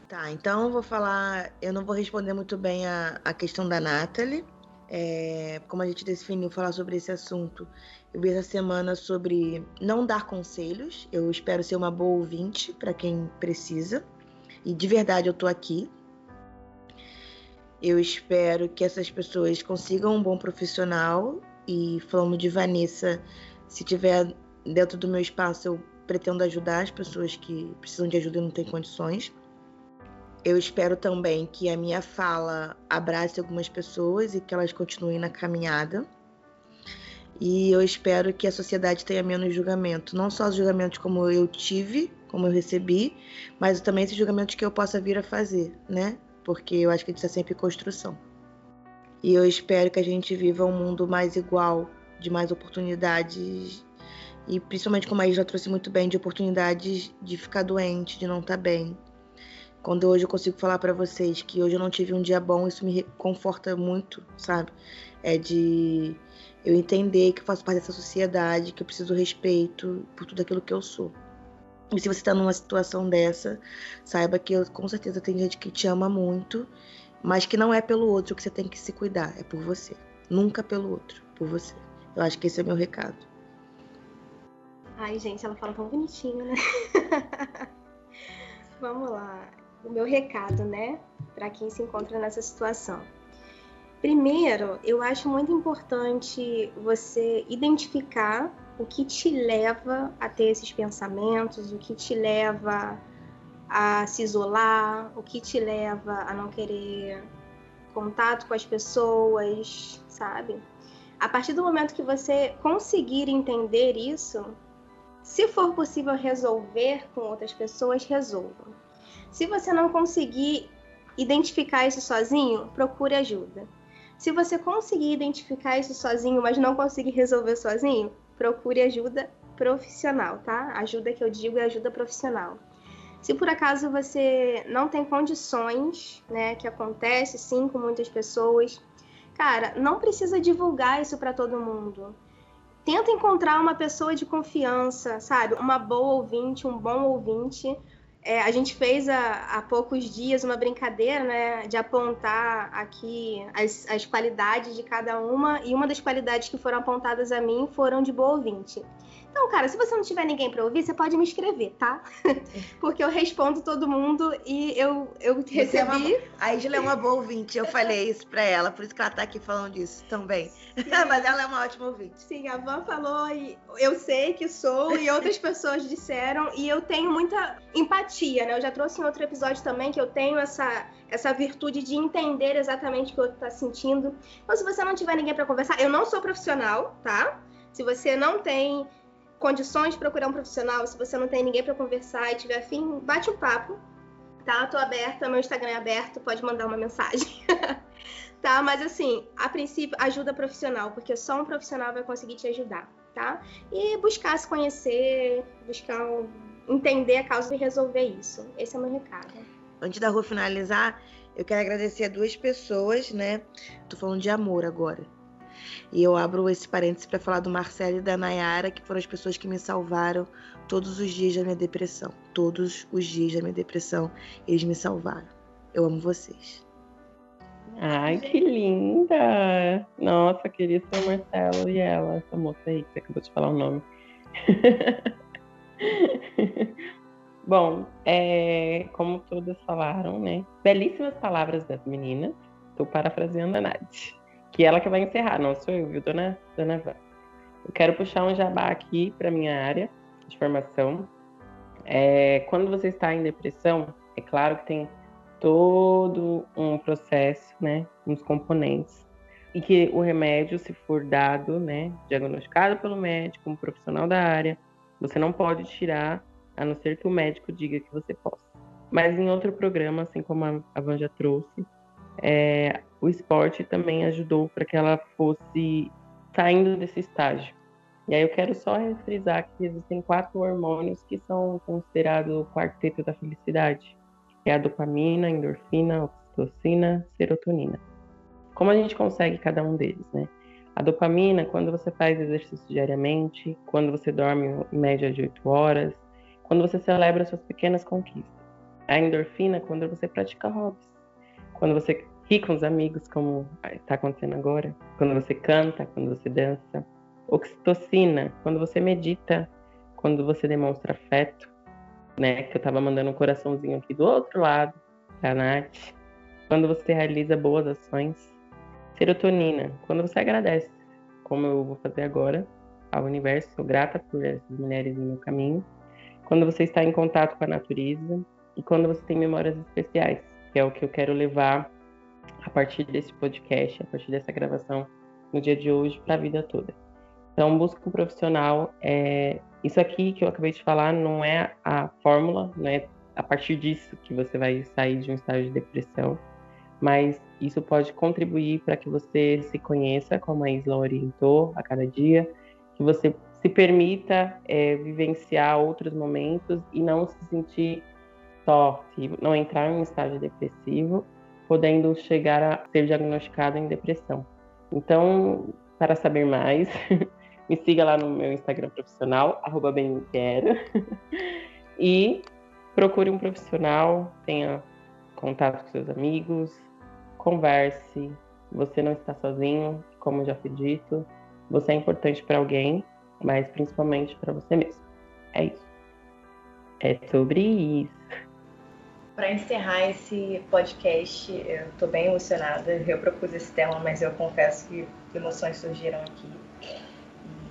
Tá, então eu vou falar, eu não vou responder muito bem a, a questão da Nathalie, é, como a gente definiu falar sobre esse assunto, eu vi essa semana sobre não dar conselhos. Eu espero ser uma boa ouvinte para quem precisa. E de verdade eu tô aqui. Eu espero que essas pessoas consigam um bom profissional. E falando de Vanessa, se tiver dentro do meu espaço, eu pretendo ajudar as pessoas que precisam de ajuda e não têm condições. Eu espero também que a minha fala abrace algumas pessoas e que elas continuem na caminhada. E eu espero que a sociedade tenha menos julgamento. Não só os julgamentos como eu tive, como eu recebi, mas também esses julgamentos que eu possa vir a fazer, né? Porque eu acho que isso é sempre construção. E eu espero que a gente viva um mundo mais igual, de mais oportunidades. E principalmente, como a já trouxe muito bem, de oportunidades de ficar doente, de não estar tá bem. Quando hoje eu consigo falar para vocês que hoje eu não tive um dia bom, isso me conforta muito, sabe? É de eu entender que eu faço parte dessa sociedade, que eu preciso respeito por tudo aquilo que eu sou. E se você está numa situação dessa, saiba que eu, com certeza tem gente que te ama muito, mas que não é pelo outro que você tem que se cuidar, é por você. Nunca pelo outro, por você. Eu acho que esse é meu recado. Ai, gente, ela fala tão bonitinho, né? Vamos lá. O meu recado, né? Para quem se encontra nessa situação. Primeiro, eu acho muito importante você identificar o que te leva a ter esses pensamentos, o que te leva a se isolar, o que te leva a não querer contato com as pessoas, sabe? A partir do momento que você conseguir entender isso, se for possível resolver com outras pessoas, resolva. Se você não conseguir identificar isso sozinho, procure ajuda. Se você conseguir identificar isso sozinho, mas não conseguir resolver sozinho, procure ajuda profissional, tá? Ajuda que eu digo é ajuda profissional. Se por acaso você não tem condições, né, que acontece sim com muitas pessoas, cara, não precisa divulgar isso para todo mundo. Tenta encontrar uma pessoa de confiança, sabe? Uma boa ouvinte, um bom ouvinte, É, a gente fez há, há, poucos dias uma brincadeira, né, de apontar aqui as, as qualidades de cada uma, e uma das qualidades que foram apontadas a mim foram de boa ouvinte. Então, cara, se você não tiver ninguém para ouvir, você pode me escrever, tá? Porque eu respondo todo mundo e eu, eu recebi. É uma... A Isla é uma boa ouvinte, eu falei isso pra ela, por isso que ela tá aqui falando disso também. Mas ela é uma ótima ouvinte. Sim, a Van falou e eu sei que sou, e outras pessoas disseram, e eu tenho muita empatia, né? Eu já trouxe em outro episódio também que eu tenho essa, essa virtude de entender exatamente o que o outro tá sentindo. Então, se você não tiver ninguém para conversar, eu não sou profissional, tá? Se você não tem condições de procurar um profissional, se você não tem ninguém para conversar e tiver afim, bate um papo, tá? Tô aberta, meu Instagram é aberto, pode mandar uma mensagem. tá? Mas assim, a princípio, ajuda profissional, porque só um profissional vai conseguir te ajudar, tá? E buscar se conhecer, buscar entender a causa e resolver isso. Esse é o meu recado. Antes da rua finalizar, eu quero agradecer a duas pessoas, né? Tô falando de amor agora e eu abro esse parênteses para falar do Marcelo e da Nayara, que foram as pessoas que me salvaram todos os dias da minha depressão. Todos os dias da minha depressão, eles me salvaram. Eu amo vocês. Ai, que linda! Nossa, queria ser o Marcelo e ela, essa moça aí que você acabou de falar o nome. Bom, é, como todas falaram, né? Belíssimas palavras das meninas. Estou parafraseando a Nath que ela que vai encerrar, não sou eu, viu, dona, dona Van? Eu quero puxar um jabá aqui para minha área de formação. É, quando você está em depressão, é claro que tem todo um processo, né, uns componentes, e que o remédio, se for dado, né, diagnosticado pelo médico, um profissional da área, você não pode tirar, a não ser que o médico diga que você possa. Mas em outro programa, assim como a Van já trouxe, é, o esporte também ajudou para que ela fosse saindo desse estágio. E aí eu quero só refrisar que existem quatro hormônios que são considerados o quarteto da felicidade. É a dopamina, a endorfina, a oxitocina, a serotonina. Como a gente consegue cada um deles, né? A dopamina, quando você faz exercício diariamente, quando você dorme em média de 8 horas, quando você celebra suas pequenas conquistas. A endorfina, quando você pratica hobbies quando você ri com os amigos, como está acontecendo agora, quando você canta, quando você dança. Oxitocina, quando você medita, quando você demonstra afeto, né? Que eu estava mandando um coraçãozinho aqui do outro lado, da Nath. Quando você realiza boas ações. Serotonina, quando você agradece, como eu vou fazer agora, ao universo, sou grata por essas mulheres no meu caminho. Quando você está em contato com a natureza e quando você tem memórias especiais que é o que eu quero levar a partir desse podcast, a partir dessa gravação no dia de hoje para a vida toda. Então, busca um profissional. É... Isso aqui que eu acabei de falar não é a fórmula, não é a partir disso que você vai sair de um estágio de depressão, mas isso pode contribuir para que você se conheça, como a Isla orientou a cada dia, que você se permita é, vivenciar outros momentos e não se sentir só não entrar em um estágio depressivo, podendo chegar a ser diagnosticado em depressão. Então, para saber mais, me siga lá no meu Instagram profissional, arroba e procure um profissional, tenha contato com seus amigos, converse. Você não está sozinho, como já foi dito. Você é importante para alguém, mas principalmente para você mesmo. É isso. É sobre isso. Para encerrar esse podcast, eu estou bem emocionada. Eu propus esse tema, mas eu confesso que emoções surgiram aqui.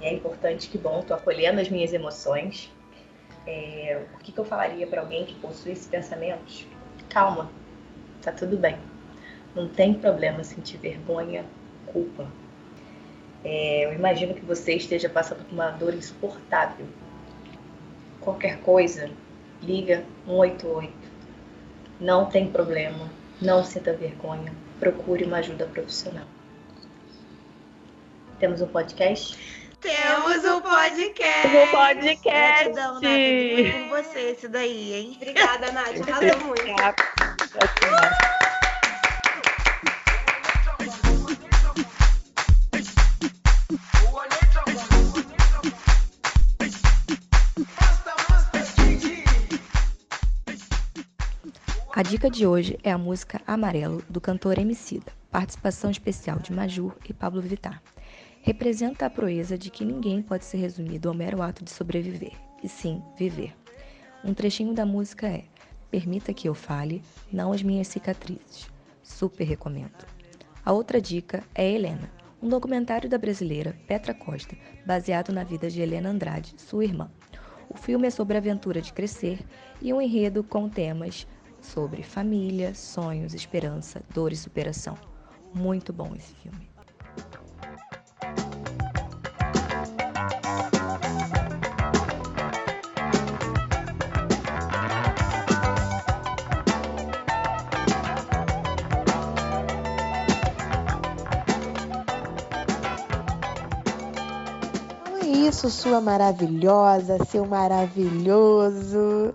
E é importante, que bom, estou acolhendo as minhas emoções. É, o que, que eu falaria para alguém que possui esses pensamentos? Calma, tá tudo bem. Não tem problema sentir vergonha, culpa. É, eu imagino que você esteja passando por uma dor insuportável. Qualquer coisa, liga 188 não tem problema, não sinta vergonha, procure uma ajuda profissional. Temos um podcast? Temos um podcast! Um podcast! Gratidão, Nath, com você esse daí, hein? Obrigada, Nath. Arrasou muito. A dica de hoje é a música Amarelo, do cantor Emicida, participação especial de Majur e Pablo Vittar. Representa a proeza de que ninguém pode ser resumido ao mero ato de sobreviver, e sim viver. Um trechinho da música é Permita que eu fale, não as minhas cicatrizes. Super recomendo. A outra dica é Helena, um documentário da brasileira Petra Costa, baseado na vida de Helena Andrade, sua irmã. O filme é sobre a aventura de crescer e um enredo com temas sobre família, sonhos, esperança, dor e superação. Muito bom esse filme. Então é isso, sua maravilhosa, seu maravilhoso.